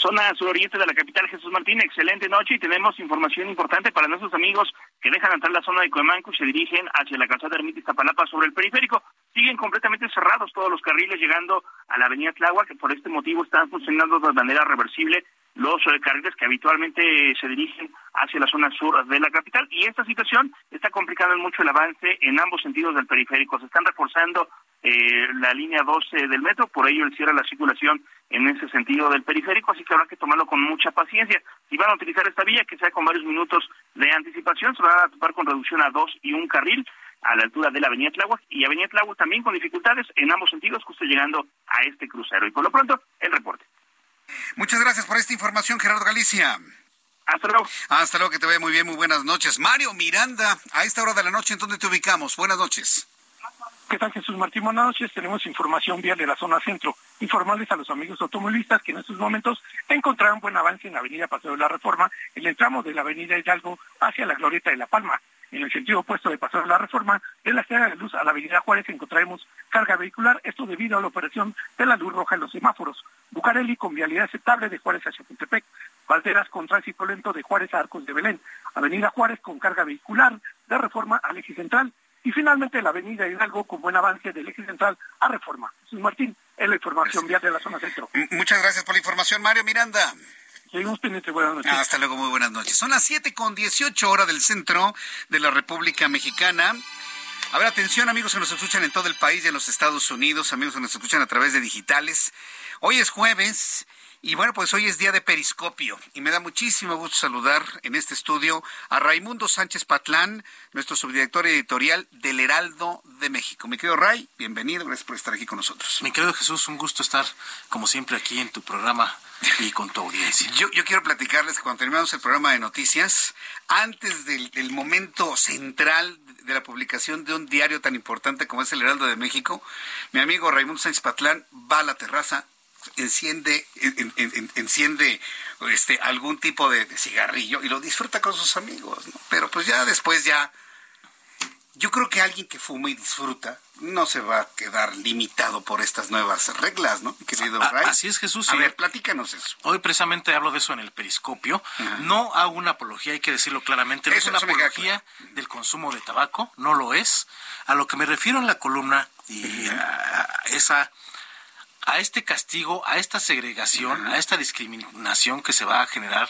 Zona suroriente de la capital Jesús Martín, excelente noche y tenemos información importante para nuestros amigos que dejan entrar la zona de Coemanco y se dirigen hacia la calzada Ermita Iztapalapa sobre el periférico. Siguen completamente cerrados todos los carriles llegando a la avenida Tláhuac, que por este motivo están funcionando de manera reversible los eh, carriles que habitualmente se dirigen hacia la zona sur de la capital y esta situación está complicando mucho el avance en ambos sentidos del periférico. Se están reforzando eh, la línea 12 del metro, por ello el cierre la circulación en ese sentido del periférico, así que habrá que tomarlo con mucha paciencia. Si van a utilizar esta vía, que sea con varios minutos de anticipación, se van a topar con reducción a dos y un carril a la altura de la Avenida Tláhuac y Avenida Tláhuac también con dificultades en ambos sentidos, justo llegando a este crucero. Y por lo pronto, el reporte. Muchas gracias por esta información, Gerardo Galicia. Hasta luego. Hasta luego, que te vaya muy bien, muy buenas noches. Mario Miranda, a esta hora de la noche, ¿en dónde te ubicamos? Buenas noches. ¿Qué tal, Jesús Martín? Tenemos información vial de la zona centro. Informarles a los amigos automovilistas que en estos momentos encontrarán buen avance en la avenida Paseo de la Reforma, en el tramo de la avenida Hidalgo hacia la Glorieta de La Palma. En el sentido opuesto de Paseo de la Reforma, de la Sierra de Luz a la avenida Juárez encontraremos carga vehicular, esto debido a la operación de la luz roja en los semáforos. Bucareli con vialidad aceptable de Juárez hacia Puntepec. Valderas con tránsito lento de Juárez a Arcos de Belén. Avenida Juárez con carga vehicular de Reforma al eje central y finalmente la avenida Hidalgo con buen avance del eje central a Reforma. Jesús Martín, es la información vial de la zona centro. Muchas gracias por la información, Mario Miranda. Seguimos pendientes, buenas noches. Hasta luego, muy buenas noches. Son las 7 con 18 horas del centro de la República Mexicana. A ver, atención amigos que nos escuchan en todo el país y en los Estados Unidos, amigos que nos escuchan a través de digitales. Hoy es jueves y bueno, pues hoy es día de periscopio y me da muchísimo gusto saludar en este estudio a Raimundo Sánchez Patlán, nuestro subdirector editorial del Heraldo de México. Mi querido Ray, bienvenido, gracias por estar aquí con nosotros. Mi querido Jesús, un gusto estar como siempre aquí en tu programa y con tu audiencia. <laughs> Yo, yo quiero platicarles que cuando terminamos el programa de noticias, antes del, del momento central de la publicación de un diario tan importante como es el Heraldo de México, mi amigo Raimundo Sánchez Patlán va a la terraza, enciende, en, en, enciende este, algún tipo de, de, cigarrillo y lo disfruta con sus amigos, ¿no? Pero pues ya después ya, yo creo que alguien que fuma y disfruta no se va a quedar limitado por estas nuevas reglas, ¿no, querido A, Ray? Así es, Jesús. A sí. ver, platícanos eso. Hoy precisamente hablo de eso en el periscopio. No hago una apología, hay que decirlo claramente. No Eso- es una apología del consumo de tabaco, no lo es. A lo que me refiero en la columna y a esa a este castigo, a esta segregación, a esta discriminación que se va a generar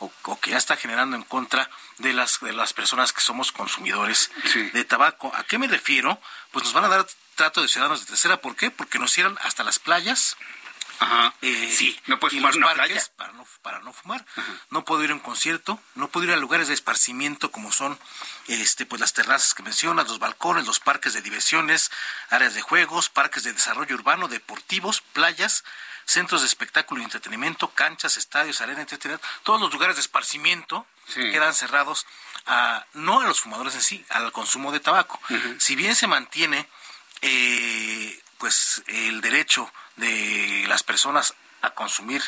o, o que ya está generando en contra de las de las personas que somos consumidores de tabaco. ¿A qué me refiero? Pues nos van a dar trato de ciudadanos de tercera. ¿Por qué? Porque nos cierran hasta las playas. Ajá. Eh, sí, no puedes fumar en una parques playa. Para no, para no fumar. No puedo ir a un concierto, no puedo ir a lugares de esparcimiento como son este pues las terrazas que mencionas, los balcones, los parques de diversiones, áreas de juegos, parques de desarrollo urbano, deportivos, playas, centros de espectáculo y entretenimiento, canchas, estadios, arena, etcétera. Todos los lugares de esparcimiento Sí. quedan cerrados a, no a los fumadores en sí, al consumo de tabaco. Si bien se mantiene eh, pues el derecho de las personas a consumir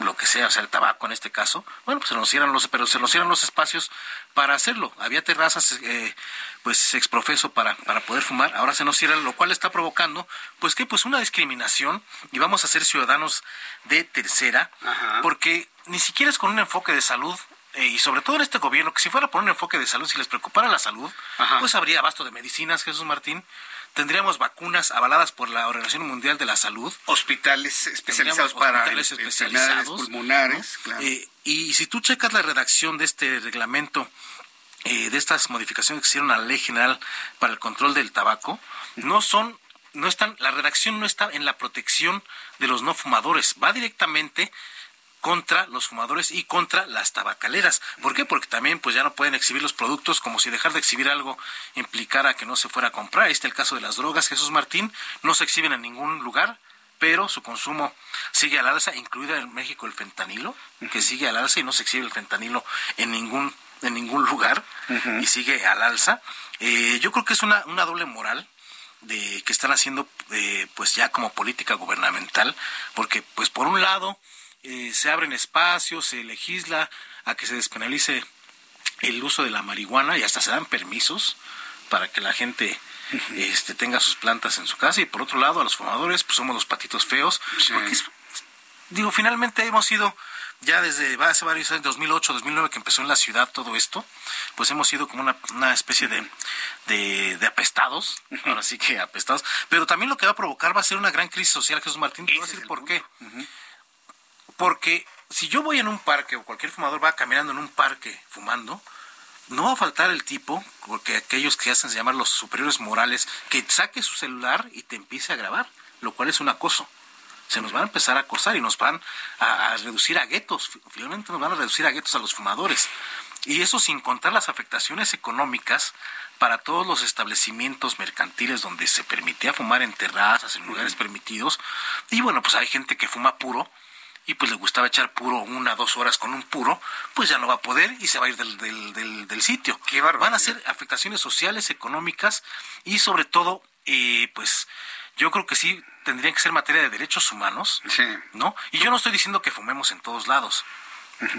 lo que sea, o sea, el tabaco en este caso, bueno, pues se nos cierran los, pero se nos cierran los espacios para hacerlo. Había terrazas, eh, pues, exprofeso para, para poder fumar, ahora se nos cierran, lo cual está provocando, pues, que, pues, una discriminación y vamos a ser ciudadanos de tercera, porque ni siquiera es con un enfoque de salud, eh, y sobre todo en este gobierno, que si fuera por un enfoque de salud, si les preocupara la salud, pues habría abasto de medicinas, Jesús Martín, tendríamos vacunas avaladas por la Organización Mundial de la Salud. Hospitales especializados para hospitales especializados, pulmonares, ¿no? claro. Eh, y si tú checas la redacción de este reglamento, eh, de estas modificaciones que hicieron a la Ley General para el Control del Tabaco, no son, no están, la redacción no está en la protección de los no fumadores, va directamente contra los fumadores y contra las tabacaleras. ¿Por qué? Porque también pues ya no pueden exhibir los productos como si dejar de exhibir algo implicara que no se fuera a comprar. Ahí está el caso de las drogas, Jesús Martín, no se exhiben en ningún lugar, pero su consumo sigue al alza, incluida en México el fentanilo, que sigue al alza y no se exhibe el fentanilo en ningún en ningún lugar y sigue al alza. Eh, yo creo que es una, una doble moral de que están haciendo eh, pues ya como política gubernamental, porque pues por un lado eh, se abren espacios, se legisla a que se despenalice el uso de la marihuana y hasta se dan permisos para que la gente este, tenga sus plantas en su casa. Y por otro lado a los fumadores pues somos los patitos feos porque digo finalmente hemos sido ya desde hace varios años 2008 2009 que empezó en la ciudad todo esto pues hemos sido como una, una especie de, de, apestados ahora sí que apestados. Pero también lo que va a provocar va a ser una gran crisis social Jesús Martín te voy a decir por qué porque si yo voy en un parque o cualquier fumador va caminando en un parque fumando, no va a faltar el tipo, porque aquellos que hacen llamar los superiores morales, que saque su celular y te empiece a grabar, lo cual es un acoso. Se nos van a empezar a acosar y nos van a, reducir a guetos, finalmente nos van a reducir a guetos a los fumadores. Y eso sin contar las afectaciones económicas para todos los establecimientos mercantiles donde se permitía fumar en terrazas, en lugares permitidos. Y bueno, pues hay gente que fuma puro y pues le gustaba echar puro una, dos horas con un puro, pues ya no va a poder y se va a ir del, del, del, sitio. Qué Van a ser afectaciones sociales, económicas y sobre todo, eh, pues yo creo que sí tendrían que ser materia de derechos humanos, ¿no? Y yo no estoy diciendo que fumemos en todos lados,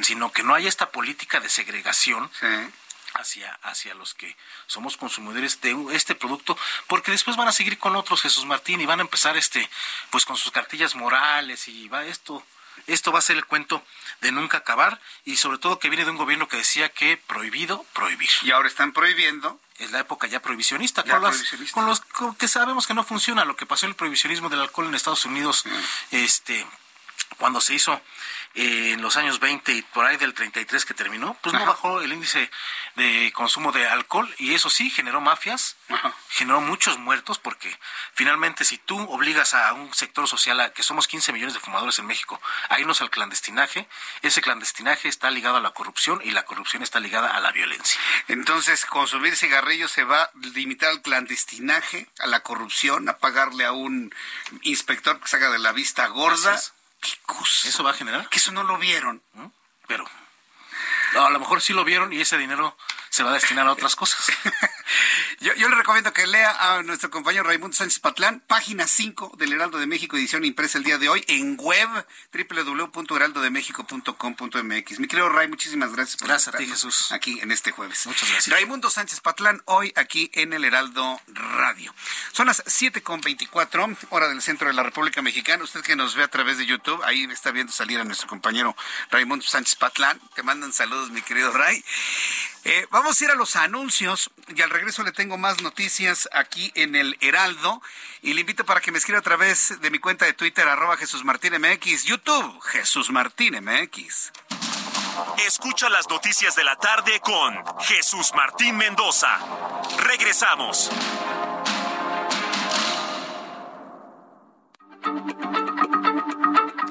sino que no haya esta política de segregación. Hacia, hacia los que somos consumidores de este producto, porque después van a seguir con otros Jesús Martín y van a empezar este, pues con sus cartillas morales y va esto, esto va a ser el cuento de nunca acabar y sobre todo que viene de un gobierno que decía que prohibido prohibir. Y ahora están prohibiendo. Es la época ya prohibicionista, con, los que sabemos que no funciona. Lo que pasó en el prohibicionismo del alcohol en Estados Unidos, mm. este, cuando se hizo eh, en los años 20 y por ahí del 33 que terminó, pues no bajó el índice de consumo de alcohol y eso sí generó mafias, generó muchos muertos porque finalmente si tú obligas a un sector social, a, que somos 15 millones de fumadores en México, a irnos al clandestinaje, ese clandestinaje está ligado a la corrupción y la corrupción está ligada a la violencia. Entonces, consumir cigarrillos se va a limitar al clandestinaje, a la corrupción, a pagarle a un inspector que salga de la vista gorda. ¿Qué cosa? ¿Eso va a generar? Que eso no lo vieron. Pero a lo mejor sí lo vieron y ese dinero se va a destinar a otras cosas. <laughs> yo, le recomiendo que lea a nuestro compañero Raimundo Sánchez Patlán, página 5 del Heraldo de México, edición impresa el día de hoy, en web www.heraldodemexico.com.mx. Mi querido Ray, muchísimas gracias por Gracias a ti, Jesús. Aquí en este jueves. Muchas gracias. Raimundo Sánchez Patlán, hoy aquí en el Heraldo Radio. Son las 7.24, hora del centro de la República Mexicana. Usted que nos ve a través de YouTube, ahí está viendo salir a nuestro compañero Raimundo Sánchez Patlán. Te mandan saludos, mi querido Ray. Eh, vamos a ir a los anuncios y al regreso le tengo más noticias aquí en el Heraldo y le invito para que me escriba a través de mi cuenta de Twitter arroba Jesús Martín MX, YouTube Jesús Martín MX. Escucha las noticias de la tarde con Jesús Martín Mendoza. Regresamos.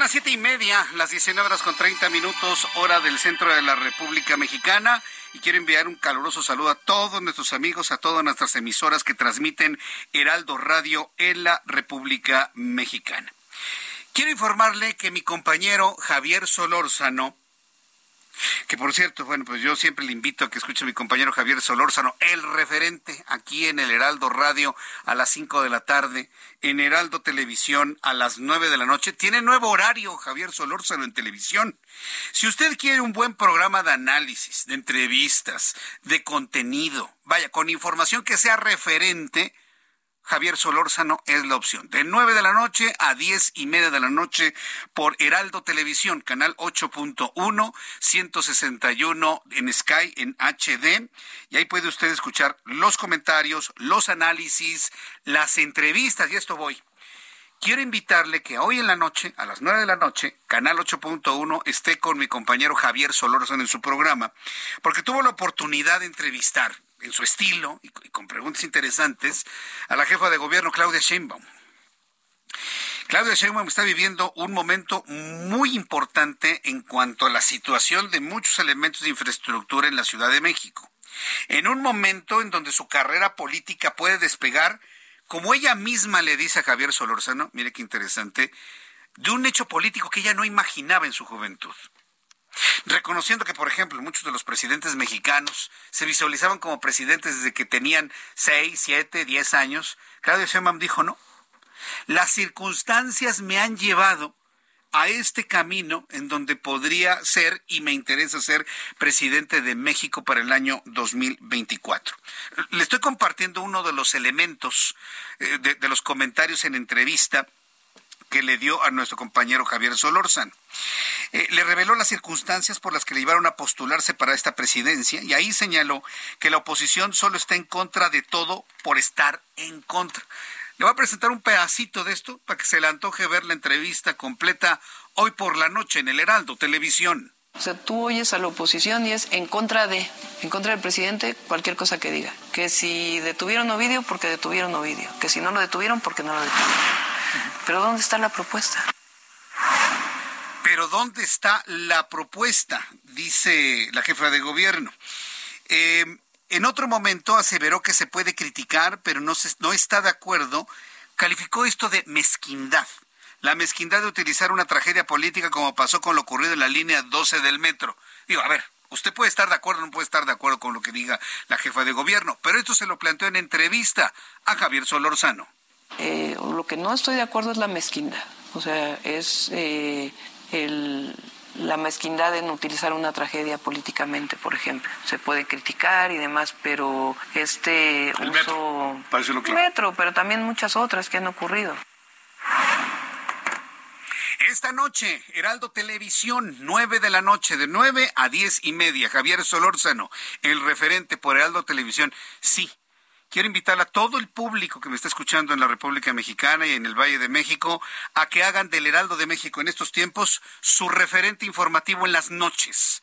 son las siete y media, las 19 horas con 30 minutos, hora del centro de la República Mexicana. Y quiero enviar un caluroso saludo a todos nuestros amigos, a todas nuestras emisoras que transmiten Heraldo Radio en la República Mexicana. Quiero informarle que mi compañero Javier Solórzano que por cierto, bueno, pues yo siempre le invito a que escuche a mi compañero Javier Solórzano, el referente aquí en el Heraldo Radio a las 5 de la tarde, en Heraldo Televisión a las 9 de la noche. Tiene nuevo horario Javier Solórzano en televisión. Si usted quiere un buen programa de análisis, de entrevistas, de contenido, vaya, con información que sea referente, Javier Solórzano es la opción. De 9 de la noche a 10 y media de la noche por Heraldo Televisión, canal 8.1, 161 en Sky, en HD. Y ahí puede usted escuchar los comentarios, los análisis, las entrevistas, y esto voy. Quiero invitarle que hoy en la noche, a las 9 de la noche, Canal 8.1, esté con mi compañero Javier Solórzano en su programa, porque tuvo la oportunidad de entrevistar en su estilo y, con preguntas interesantes a la jefa de gobierno Claudia Sheinbaum. Claudia Sheinbaum está viviendo un momento muy importante en cuanto a la situación de muchos elementos de infraestructura en la Ciudad de México. En un momento en donde su carrera política puede despegar, como ella misma le dice a Javier Solorzano, mire qué interesante, de un hecho político que ella no imaginaba en su juventud. Reconociendo que, por ejemplo, muchos de los presidentes mexicanos se visualizaban como presidentes desde que tenían 6, 7, 10 años, Claudia Sheinbaum dijo no. Las circunstancias me han llevado a este camino en donde podría ser y me interesa ser presidente de México para el año 2024. Le estoy compartiendo uno de los elementos eh, de los comentarios en entrevista que le dio a nuestro compañero Javier Solórzano. Eh, le reveló las circunstancias por las que le llevaron a postularse para esta presidencia y ahí señaló que la oposición solo está en contra de todo por estar en contra. Le voy a presentar un pedacito de esto para que se le antoje ver la entrevista completa hoy por la noche en el Heraldo Televisión. O sea, tú oyes a la oposición y es en contra de, en contra del presidente, cualquier cosa que diga. Que si detuvieron Ovidio, porque detuvieron Ovidio. Que si no lo detuvieron, porque no lo detuvieron. Pero ¿dónde está la propuesta? Pero ¿dónde está la propuesta? Dice la jefa de gobierno. Eh, en otro momento aseveró que se puede criticar, pero no, se, no está de acuerdo. Calificó esto de mezquindad. La mezquindad de utilizar una tragedia política como pasó con lo ocurrido en la línea 12 del metro. Digo, a ver, usted puede estar de acuerdo, no puede estar de acuerdo con lo que diga la jefa de gobierno, pero esto se lo planteó en entrevista a Javier Solorzano. Eh, lo que no estoy de acuerdo es la mezquindad. O sea, es eh, el, la mezquindad en utilizar una tragedia políticamente, por ejemplo. Se puede criticar y demás, pero este el uso... Metro, lo claro. metro, pero también muchas otras que han ocurrido. Esta noche, Heraldo Televisión, 9 de la noche, de 9 a 10 y media. Javier Solórzano, el referente por Heraldo Televisión. Sí, quiero invitar a todo el público que me está escuchando en la República Mexicana y en el Valle de México a que hagan del Heraldo de México en estos tiempos su referente informativo en las noches.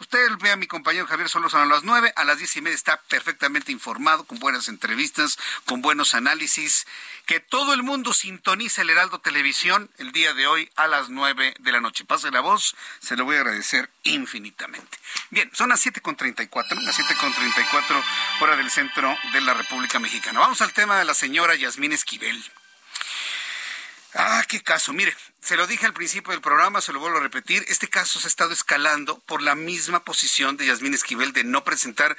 Usted ve a mi compañero Javier Solórzano a las nueve, a las diez y media está perfectamente informado, con buenas entrevistas, con buenos análisis. Que todo el mundo sintonice el Heraldo Televisión el día de hoy a las nueve de la noche. Pase la voz, se lo voy a agradecer infinitamente. Bien, son las siete con treinta y cuatro, las siete con treinta y cuatro hora del centro de la República Mexicana. Vamos al tema de la señora Yasmín Esquivel. Ah, qué caso. Mire, se lo dije al principio del programa, se lo vuelvo a repetir. Este caso se ha estado escalando por la misma posición de Yasmín Esquivel de no presentar,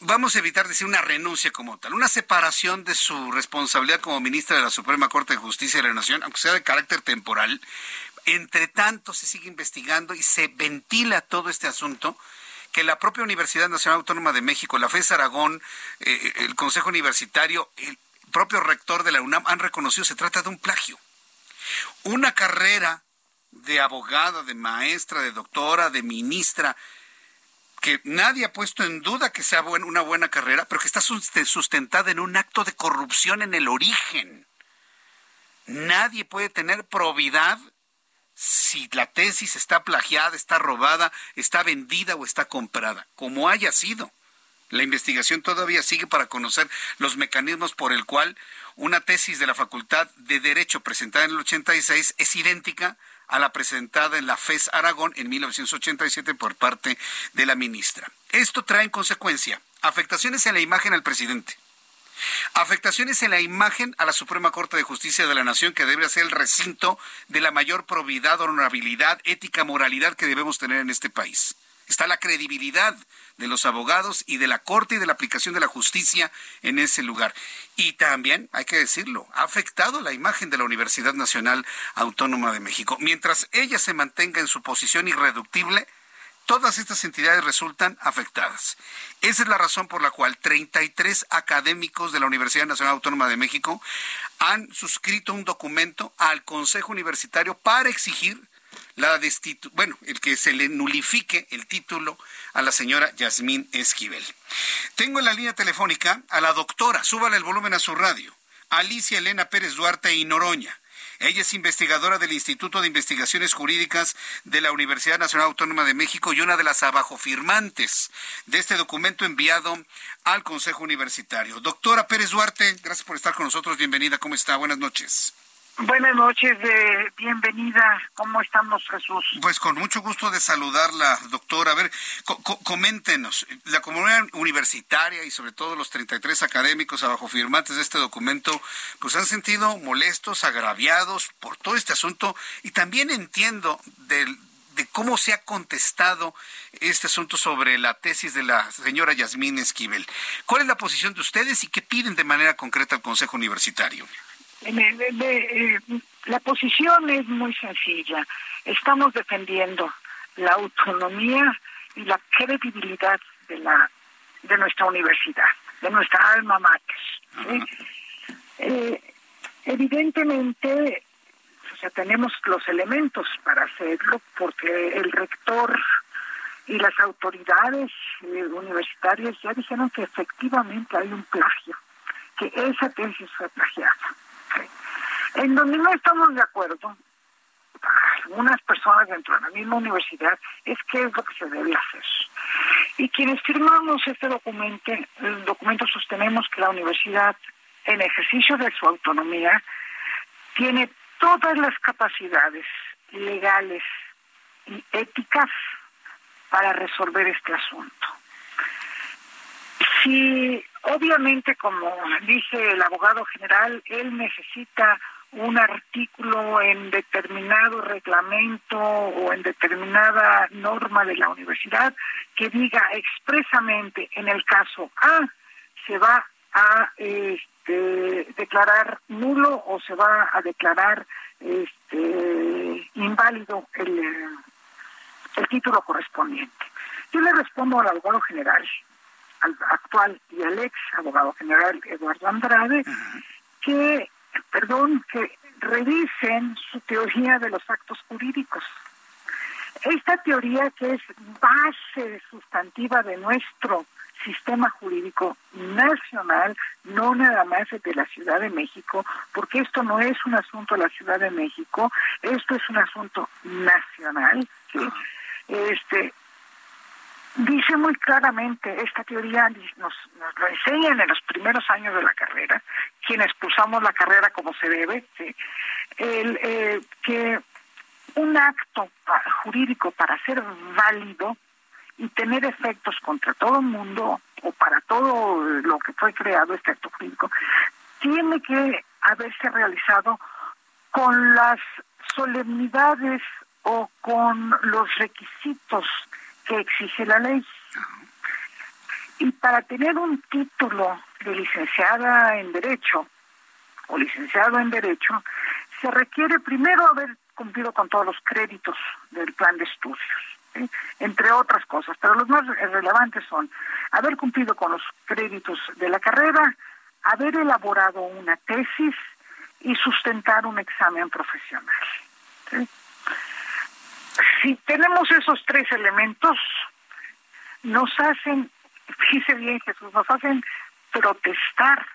vamos a evitar decir una renuncia como tal, una separación de su responsabilidad como ministra de la Suprema Corte de Justicia de la Nación, aunque sea de carácter temporal. Entre tanto, se sigue investigando y se ventila todo este asunto que la propia Universidad Nacional Autónoma de México, la FES Aragón, eh, el Consejo Universitario, el, propio rector de la UNAM han reconocido se trata de un plagio. Una carrera de abogada, de maestra, de doctora, de ministra, que nadie ha puesto en duda que sea una buena carrera, pero que está sustentada en un acto de corrupción en el origen. Nadie puede tener probidad si la tesis está plagiada, está robada, está vendida o está comprada, como haya sido. La investigación todavía sigue para conocer los mecanismos por el cual una tesis de la Facultad de Derecho presentada en el 86 es idéntica a la presentada en la FES Aragón en 1987 por parte de la ministra. Esto trae en consecuencia afectaciones en la imagen al presidente, afectaciones en la imagen a la Suprema Corte de Justicia de la Nación, que debe ser el recinto de la mayor probidad, honorabilidad, ética, moralidad que debemos tener en este país. Está la credibilidad de los abogados y de la Corte y de la aplicación de la justicia en ese lugar. Y también, hay que decirlo, ha afectado la imagen de la Universidad Nacional Autónoma de México. Mientras ella se mantenga en su posición irreductible, Todas estas entidades resultan afectadas. Esa es la razón por la cual 33 académicos de la Universidad Nacional Autónoma de México han suscrito un documento al Consejo Universitario para exigir la destitu bueno, el que se le nulifique el título a la señora Yasmín Esquivel. Tengo en la línea telefónica a la doctora, súbale el volumen a su radio, Alicia Elena Pérez Duarte y Noroña. Ella es investigadora del Instituto de Investigaciones Jurídicas de la Universidad Nacional Autónoma de México y una de las abajofirmantes de este documento enviado al Consejo Universitario. Doctora Pérez Duarte, gracias por estar con nosotros. Bienvenida. ¿Cómo está? Buenas noches. Buenas noches, de bienvenida. ¿Cómo estamos, Jesús? Pues con mucho gusto de saludarla, doctora. A ver, coméntenos, la comunidad universitaria y sobre todo los 33 académicos abajo firmantes de este documento, pues han sentido molestos, agraviados por todo este asunto y también entiendo de cómo se ha contestado este asunto sobre la tesis de la señora Yasmín Esquivel. ¿Cuál es la posición de ustedes y qué piden de manera concreta al Consejo Universitario? Eh, la posición es muy sencilla. Estamos defendiendo la autonomía y la credibilidad de la de nuestra universidad, de nuestra alma mater. Eh, evidentemente, o sea, tenemos los elementos para hacerlo porque el rector y las autoridades eh, universitarias ya dijeron que efectivamente hay un plagio, que esa tesis fue plagiada. En donde no estamos de acuerdo, algunas personas dentro de la misma universidad, es qué es lo que se debe hacer. Y quienes firmamos este documento, el documento sostenemos que la universidad, en ejercicio de su autonomía, tiene todas las capacidades legales y éticas para resolver este asunto. Si obviamente, como dice el abogado general, él necesita un artículo en determinado reglamento o en determinada norma de la universidad que diga expresamente en el caso A se va a este, declarar nulo o se va a declarar este, inválido el, el título correspondiente. Yo le respondo al abogado general, al actual y al ex abogado general Eduardo Andrade, que perdón, que revisen su teoría de los actos jurídicos. Esta teoría que es base sustantiva de nuestro sistema jurídico nacional, no nada más de la Ciudad de México, porque esto no es un asunto de la Ciudad de México, esto es un asunto nacional. Este, dice muy claramente, esta teoría nos, nos lo enseñan en los primeros años de la carrera, quienes cursamos la carrera como se debe, el, eh, que un acto jurídico para ser válido y tener efectos contra todo el mundo o para todo lo que fue creado este acto jurídico, tiene que haberse realizado con las solemnidades o con los requisitos que exige la ley. Y para tener un título de licenciada en Derecho o licenciado en Derecho, se requiere primero haber cumplido con todos los créditos del plan de estudios, entre otras cosas, pero los más relevantes son haber cumplido con los créditos de la carrera, haber elaborado una tesis y sustentar un examen profesional. Si tenemos esos tres elementos, nos hacen, fíjese bien Jesús, nos hacen protestar,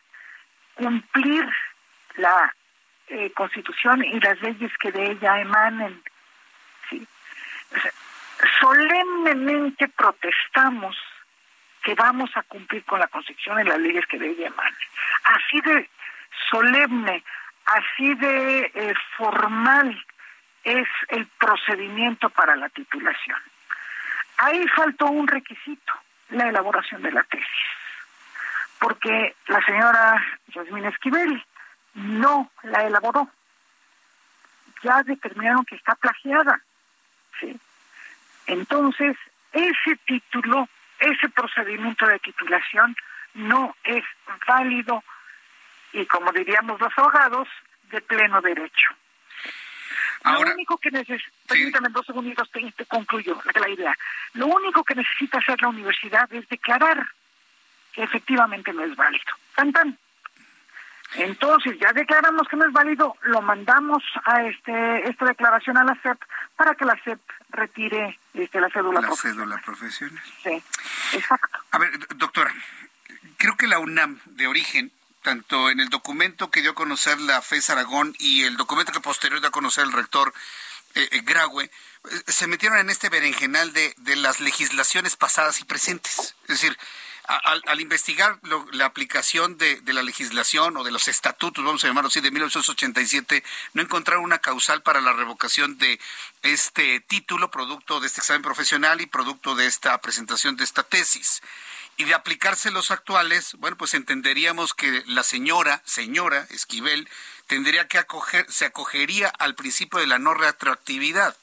cumplir la eh, Constitución y las leyes que de ella emanen. ¿sí? solemnemente protestamos que vamos a cumplir con la Constitución y las leyes que de ella emanen. Así de solemne, así de eh, formal es el procedimiento para la titulación. Ahí faltó un requisito, la elaboración de la tesis porque la señora Yasmín Esquivel no la elaboró. Ya determinaron que está plagiada. ¿sí? Entonces, ese título, ese procedimiento de titulación no es válido y, como diríamos los abogados, de pleno derecho. Lo único que necesita, permítame dos segundos, te, te concluyo la idea. Lo único que necesita hacer la universidad es declarar que efectivamente no es válido. Tan, Entonces, ya declaramos que no es válido, lo mandamos a este esta declaración a la SEP para que la SEP retire este, la cédula la cédula profesional. Sí, exacto. A ver, doctora, creo que la UNAM de origen tanto en el documento que dio a conocer la FES Aragón y el documento que posterior dio a conocer el rector eh, eh Graue, eh, se metieron en este berenjenal de, de las legislaciones pasadas y presentes. Es decir, al, investigar la aplicación de, la legislación o de los estatutos, vamos a llamarlo así, de 1987, no encontraron una causal para la revocación de este título, producto de este examen profesional y producto de esta presentación de esta tesis. Y de aplicarse los actuales, bueno, pues entenderíamos que la señora, señora Esquivel, tendría que acoger, se acogería al principio de la no retroactividad.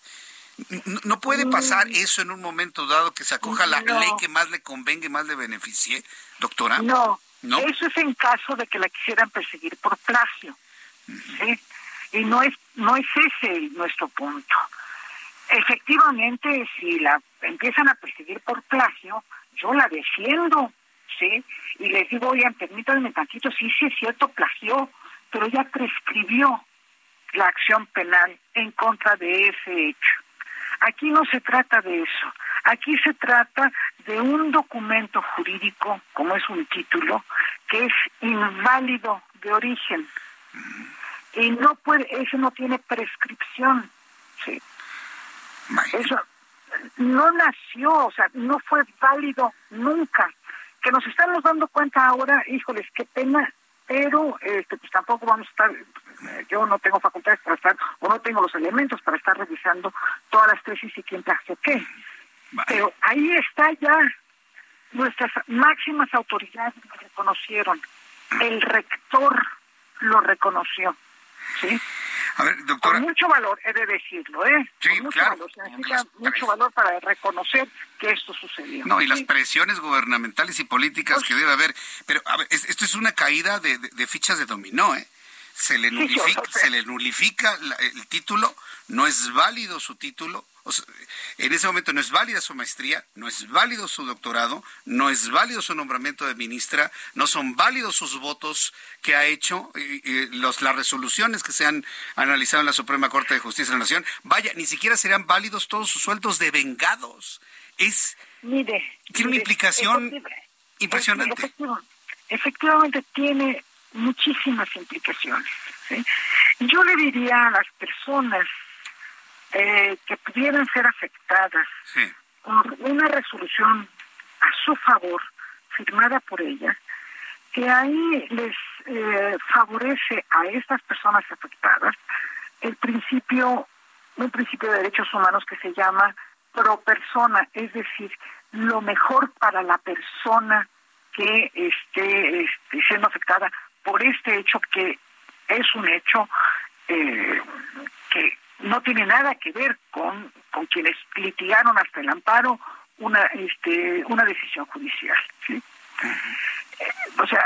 ¿No puede pasar mm. eso en un momento dado que se acoja la ley que más le convenga y más le beneficie, doctora? No, no, eso es en caso de que la quisieran perseguir por plagio. ¿sí? Y no es, no es ese nuestro punto. Efectivamente, si la empiezan a perseguir por plagio, yo la defiendo, ¿sí? Y les digo, oigan, permítanme tantito, sí, sí es cierto, plagió, pero ya prescribió la acción penal en contra de ese hecho. Aquí no se trata de eso. Aquí se trata de un documento jurídico, como es un título, que es inválido de origen. Y no puede, eso no tiene prescripción. Sí. Eso no nació, o sea, no fue válido nunca. Que nos estamos dando cuenta ahora, híjoles, qué pena, pero este, pues tampoco vamos a estar yo no tengo facultades para estar, o no tengo los elementos para estar revisando todas las tesis y quién trajo qué. Pero ahí está ya, nuestras máximas autoridades lo reconocieron, el rector lo reconoció, ¿sí? A ver, doctora. Con mucho valor, he de decirlo, ¿eh? Sí, mucho claro. Valor, significa mucho valor para reconocer que esto sucedió. No, y las presiones gubernamentales y políticas pues que debe haber. Pero, a ver, esto es una caída de, de fichas de dominó, ¿eh? Se le nulifica, se le nulifica el título, no es válido su título, en ese momento no es válida su maestría, no es válido su doctorado, no es válido su nombramiento de ministra, no son válidos sus votos que ha hecho, los, las resoluciones que se han analizado en la Suprema Corte de Justicia de la Nación, vaya, ni siquiera serían válidos todos sus sueldos de vengados. Es, mire, tiene una implicación impresionante. efectivamente tiene muchísimas implicaciones. Yo le diría a las personas eh, que pudieran ser afectadas por una resolución a su favor, firmada por ella, que ahí les eh, favorece a estas personas afectadas el principio, un principio de derechos humanos que se llama pro persona, es decir, lo mejor para la persona que esté, esté siendo afectada por este hecho que es un hecho eh, que no tiene nada que ver con, con quienes litigaron hasta el amparo una este una decisión judicial. Eh, o sea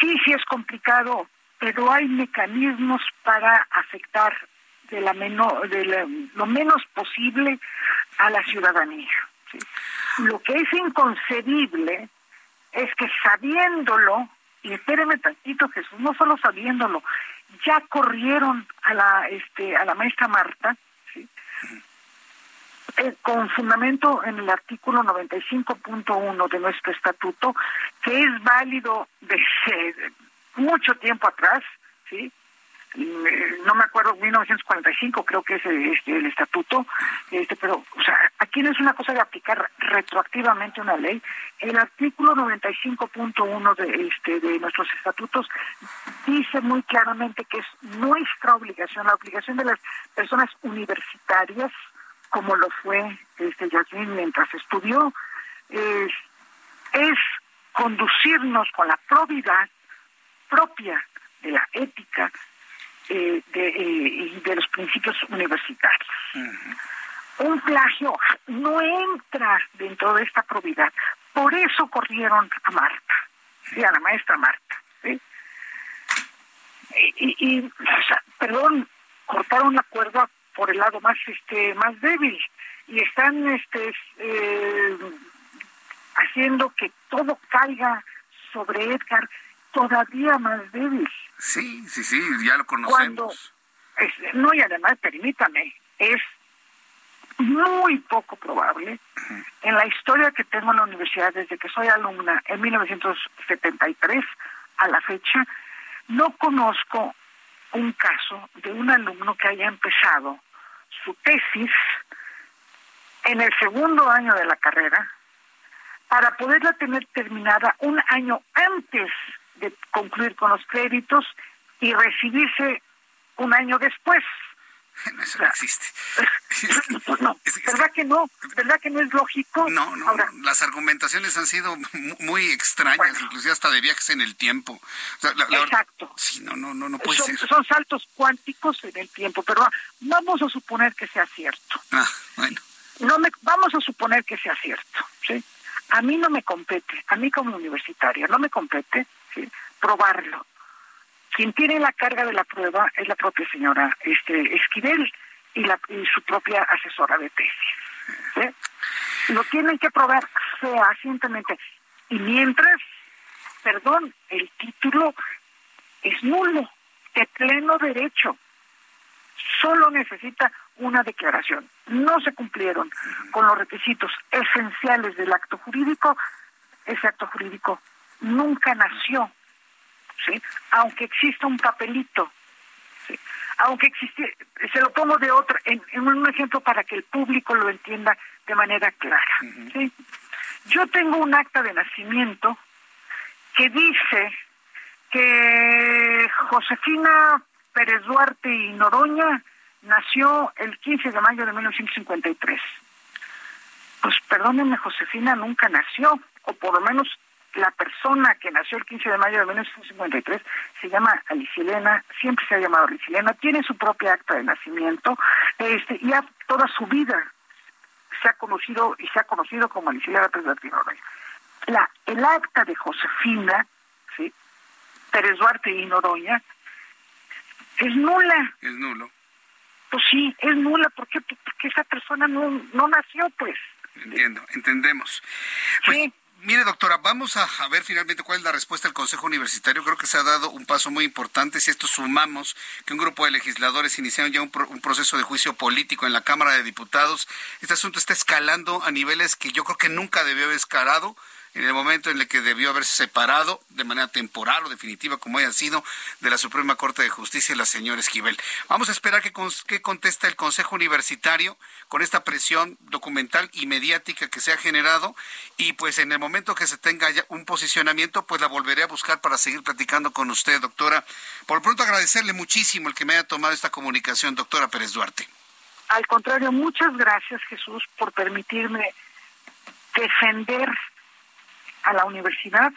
sí sí es complicado pero hay mecanismos para afectar de la menor de lo menos posible a la ciudadanía lo que es inconcebible es que sabiéndolo y espéreme tantito Jesús, no solo sabiéndolo, ya corrieron a la este a la maestra Marta, ¿sí? Eh, con fundamento en el artículo 95.1 de nuestro estatuto, que es válido desde mucho tiempo atrás, ¿sí? Eh, no me acuerdo, 1945 creo que es este, el estatuto, este, pero, o sea, aquí no es una cosa de aplicar retroactivamente una ley. El artículo 95.1 de, este, de nuestros estatutos dice muy claramente que es nuestra obligación, la obligación de las personas universitarias, como lo fue este Yasmin mientras estudió, es, es conducirnos con la probidad propia de la ética eh, de, eh, y de los principios universitarios. Un plagio no entra dentro de esta probidad. Por eso corrieron a Marta, y a la maestra Marta. Y, y, perdón, cortaron la cuerda por el lado más este más débil y están este eh, haciendo que todo caiga sobre Edgar todavía más débil. Sí, sí, sí, ya lo conocemos. Cuando, no, y además, permítame, es muy poco probable en la historia que tengo en la universidad desde que soy alumna en 1973 a la fecha, no conozco un caso de un alumno que haya empezado su tesis en el segundo año de la carrera para poderla tener terminada un año antes de concluir con los créditos y recibirse un año después. Eso no existe. ¿Verdad que no? ¿Verdad que no es lógico? No, no, las argumentaciones han sido muy extrañas, inclusive hasta de viajes en el tiempo. exacto. Sí, no, no, no, no puede son, ser. Son saltos cuánticos en el tiempo, pero vamos a suponer que sea cierto. Ah, bueno. No me, vamos a suponer que sea cierto, ¿sí? A mí no me compete, a mí como universitaria, no me compete probarlo. Quien tiene la carga de la prueba es la propia señora este, Esquivel y, la, y su propia asesora de tesis. Lo tienen que probar fehacientemente. Y mientras, perdón, el título es nulo, de pleno derecho. Solo necesita una declaración. No se cumplieron con los requisitos esenciales del acto jurídico. Ese acto jurídico nunca nació, ¿sí? aunque exista un papelito. ¿sí? Aunque existe, se lo pongo de otro, en, en, un ejemplo para que el público lo entienda de manera clara. ¿sí? Yo tengo un acta de nacimiento que dice que Josefina Pérez Duarte y Noroña nació el 15 de mayo de 1953. Pues perdónenme, Josefina nunca nació, o por lo menos la persona que nació el 15 de mayo de 1953 se llama Alicilena, siempre se ha llamado Alicilena, tiene su propia acta de nacimiento, este, y toda su vida se ha conocido y se ha conocido como Alicilena Pérez Duarte La, el acta de Josefina, ¿sí? Pérez Duarte y Noroña, es nula. Es nulo. Pues sí, es nula. ¿Por qué? Porque esa persona no, no nació, pues. Entiendo, entendemos. Pues, sí. Mire, doctora, vamos a, a, ver finalmente cuál es la respuesta del Consejo Universitario. Creo que se ha dado un paso muy importante. Si esto sumamos que un grupo de legisladores iniciaron ya un, pro, un, proceso de juicio político en la Cámara de Diputados, este asunto está escalando a niveles que yo creo que nunca debió haber escalado en el momento en el que debió haberse separado de manera temporal o definitiva, como haya sido, de la Suprema Corte de Justicia la señora Esquivel. Vamos a esperar que, que conteste el Consejo Universitario con esta presión documental y mediática que se ha generado y pues en el momento que se tenga ya un posicionamiento, pues la volveré a buscar para seguir platicando con usted, doctora. Por pronto agradecerle muchísimo el que me haya tomado esta comunicación, doctora Pérez Duarte. Al contrario, muchas gracias Jesús por permitirme defender a la universidad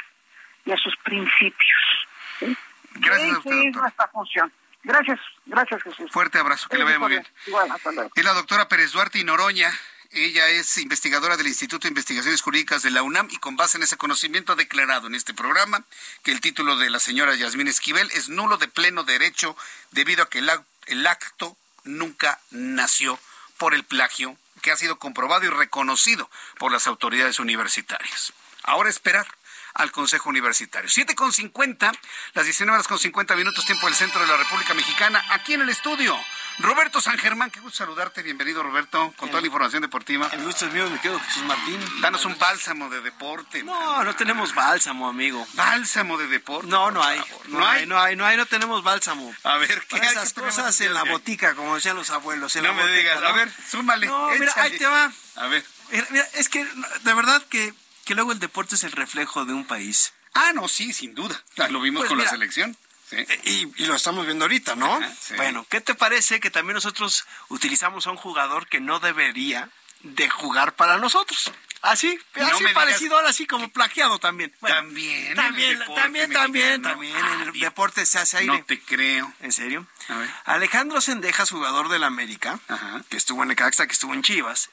y a sus principios. ¿sí? Gracias a usted, es nuestra función. Gracias, gracias Jesús. Fuerte abrazo, que le vaya muy bien. Igual, hasta luego. Es la doctora Pérez Duarte y Noroña. Ella es investigadora del Instituto de Investigaciones Jurídicas de la UNAM y con base en ese conocimiento ha declarado en este programa que el título de la señora Yasmín Esquivel es nulo de pleno derecho debido a que el acto nunca nació por el plagio que ha sido comprobado y reconocido por las autoridades universitarias. Ahora esperar al Consejo Universitario. 7 con 50, las 19 horas con 50 minutos, tiempo del centro de la República Mexicana, aquí en el estudio. Roberto San Germán, qué gusto saludarte, bienvenido Roberto, con el, toda la información deportiva. El gusto es mío, me quedo Jesús Martín. Danos un bálsamo de deporte. No, man. no tenemos bálsamo, amigo. ¿Bálsamo de deporte? No, no hay. No, no, hay, no hay, no hay, no tenemos bálsamo. A ver, ¿qué Para esas cosas en la botica, como decían los abuelos. En no la me botica, digas, ¿no? a ver, súmale. No, mira, ahí te va. A ver. Mira, mira, es que de verdad que, que luego el deporte es el reflejo de un país. Ah, no, sí, sin duda. Lo vimos Pues con mira, la selección. Sí. Y, y lo estamos viendo ahorita, ¿no? Ajá, sí. Bueno, ¿qué te parece que también nosotros utilizamos a un jugador que no debería de jugar para nosotros? Así, No así parecido ahora sí como plagiado también. Bueno, También. también, también, también, también, en el deporte se hace aire. No te creo. ¿En serio? A ver. Alejandro Sendejas, jugador del América, Ajá. que estuvo en Necaxa, que estuvo en Chivas,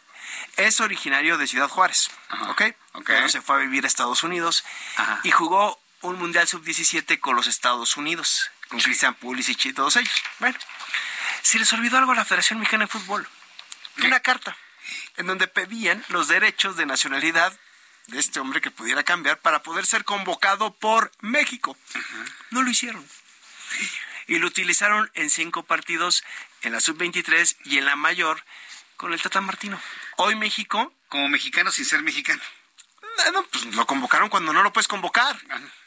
es originario de Ciudad Juárez, Ajá. ¿ok? Ok. Pero se fue a vivir a Estados Unidos Ajá. y jugó un Mundial Sub-17 con los Estados Unidos, con Christian Pulisic y todos ellos. Bueno, se les olvidó algo a la Federación Mexicana de Fútbol. Una carta en donde pedían los derechos de nacionalidad de este hombre que pudiera cambiar para poder ser convocado por México. No lo hicieron. Y lo utilizaron en cinco partidos en la sub-23 y en la mayor con el Tata Martino. Hoy México... Como mexicano sin ser mexicano. No, pues lo convocaron cuando no lo puedes convocar.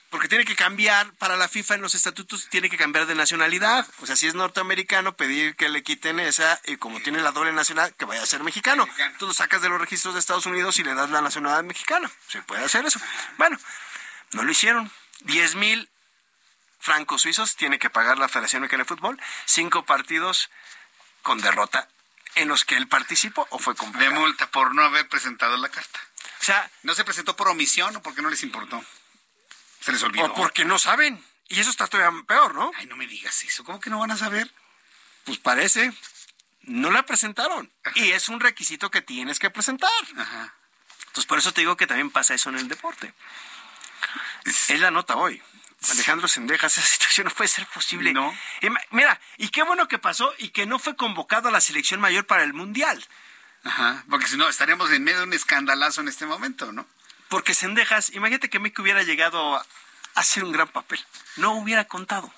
Porque tiene que cambiar para la FIFA en los estatutos, tiene que cambiar de nacionalidad. O sea, si es norteamericano, pedir que le quiten esa, y como tiene la doble nacionalidad, que vaya a ser mexicano. Tú lo sacas de los registros de Estados Unidos y le das la nacionalidad mexicana. Se puede hacer eso. Bueno, no lo hicieron. 10 mil francos suizos tiene que pagar la Federación Mexicana de Fútbol. Cinco partidos con derrota en los que él participó o fue convocado. De multa por no haber presentado la carta. O sea, ¿no se presentó por omisión o porque no les importó? Se les olvidó. O porque no saben. Y eso está todavía peor, ¿no? Ay, no me digas eso. ¿Cómo que no van a saber? Pues parece. No la presentaron. Y es un requisito que tienes que presentar. Ajá. Entonces, por eso te digo que también pasa eso en el deporte. Es la nota hoy. Alejandro Sendejas, <laughs> esa situación no puede ser posible. No. Mira, y qué bueno que pasó y que no fue convocado a la selección mayor para el Mundial. Ajá, porque si no, estaríamos en medio de un escandalazo en este momento, ¿no? Porque Sendejas, imagínate que México hubiera llegado a hacer un gran papel. No hubiera contado.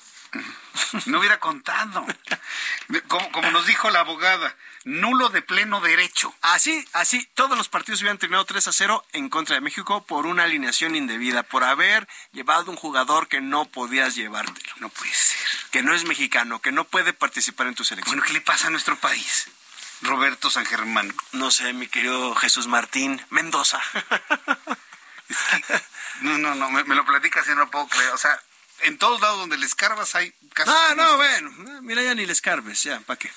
No hubiera contado. <laughs> Como, como nos dijo la abogada, nulo de pleno derecho. Así, así, todos los partidos hubieran terminado 3 a 0 en contra de México por una alineación indebida, por haber llevado un jugador que no podías llevártelo. No puede ser. Que no es mexicano, que no puede participar en tu selección. Bueno, ¿qué le pasa a nuestro país? Roberto San Germán. No sé, mi querido Jesús Martín Mendoza. <laughs> Es que, no, no, no, me, me, lo platicas y no lo puedo creer. O sea, en todos lados donde le escarbas hay casos. Ah, no, bueno, mira, ya ni le escarbes, ya, ¿para qué?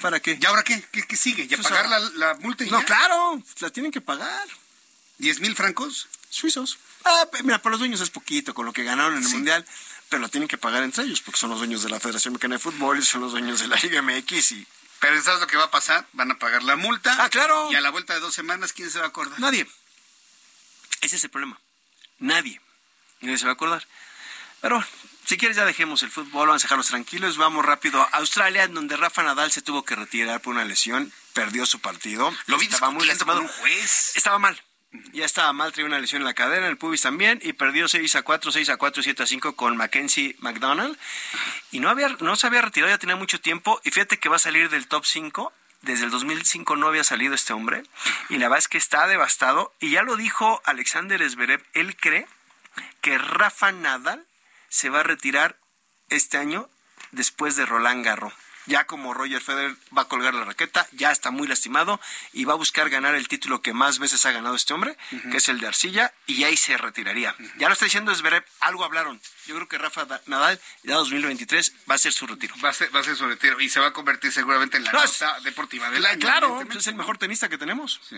¿Para qué? ¿Y ahora qué? ¿Qué, qué sigue? ¿Ya Pues pagar la, la multa y No, ya? claro, la tienen que pagar. ¿10 mil francos? Suizos. Ah, mira, para los dueños es poquito con lo que ganaron en el Mundial, pero lo tienen que pagar entre ellos, porque son los dueños de la Federación Mexicana de Fútbol y son los dueños de la Liga MX y... Pero ¿sabes lo que va a pasar? Van a pagar la multa. Ah, claro. Y a la vuelta de dos semanas, ¿quién se va a acordar? Nadie. Ese es el problema. Nadie. Y nadie se va a acordar. Pero si quieres ya dejemos el fútbol, vamos a dejarlos tranquilos. Vamos rápido a Australia, en donde Rafa Nadal se tuvo que retirar por una lesión. Perdió su partido. Lo vi Estaba muy lastimado. con un juez. Estaba mal. Ya estaba mal, traía una lesión en la cadera, en el pubis también, y perdió 6 a 4, 6 a 4, 7 a 5 con Mackenzie McDonald. Y no, había, no se había retirado, ya tenía mucho tiempo, y fíjate que va a salir del top 5. Desde el 2005 no había salido este hombre, y la verdad es que está devastado. Y ya lo dijo Alexander Zverev, él cree que Rafa Nadal se va a retirar este año después de Roland Garros. Ya como Roger Federer va a colgar la raqueta, ya está muy lastimado y va a buscar ganar el título que más veces ha ganado este hombre, que es el de Arcilla, y ahí se retiraría. Ya lo está diciendo Zverev, algo hablaron. Yo creo que Rafa Da- Nadal, ya 2023, va a ser su retiro. Va a ser, va a ser su retiro y se va a convertir seguramente en la No, es- nota deportiva del año. Claro, pues es el mejor tenista que tenemos. Sí.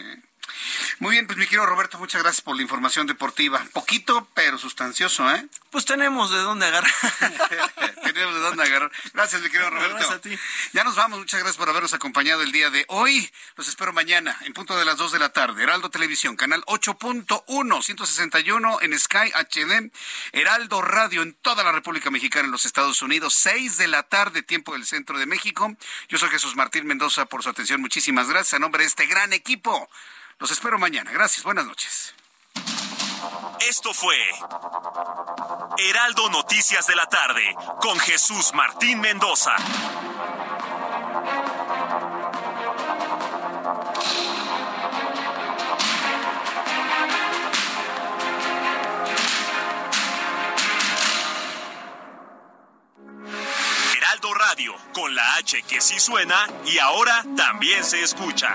Muy bien, pues mi querido Roberto, muchas gracias por la información deportiva. Poquito, pero sustancioso, ¿eh? Pues tenemos de dónde agarrar. <laughs> Tenemos de dónde agarrar. Gracias, mi querido Roberto. Gracias a ti. Ya nos vamos. Muchas gracias por habernos acompañado el día de hoy. Los espero mañana, en punto de las 2 de la tarde. Heraldo Televisión, canal 8.1, 161 en Sky HD. Heraldo Radio en toda la República Mexicana, en los Estados Unidos. 6 de la tarde, tiempo del centro de México. Yo soy Jesús Martín Mendoza por su atención. Muchísimas gracias. A nombre de este gran equipo. Los espero mañana. Gracias. Buenas noches. Esto fue Heraldo Noticias de la tarde con Jesús Martín Mendoza. Heraldo Radio, con la H que sí suena y ahora también se escucha.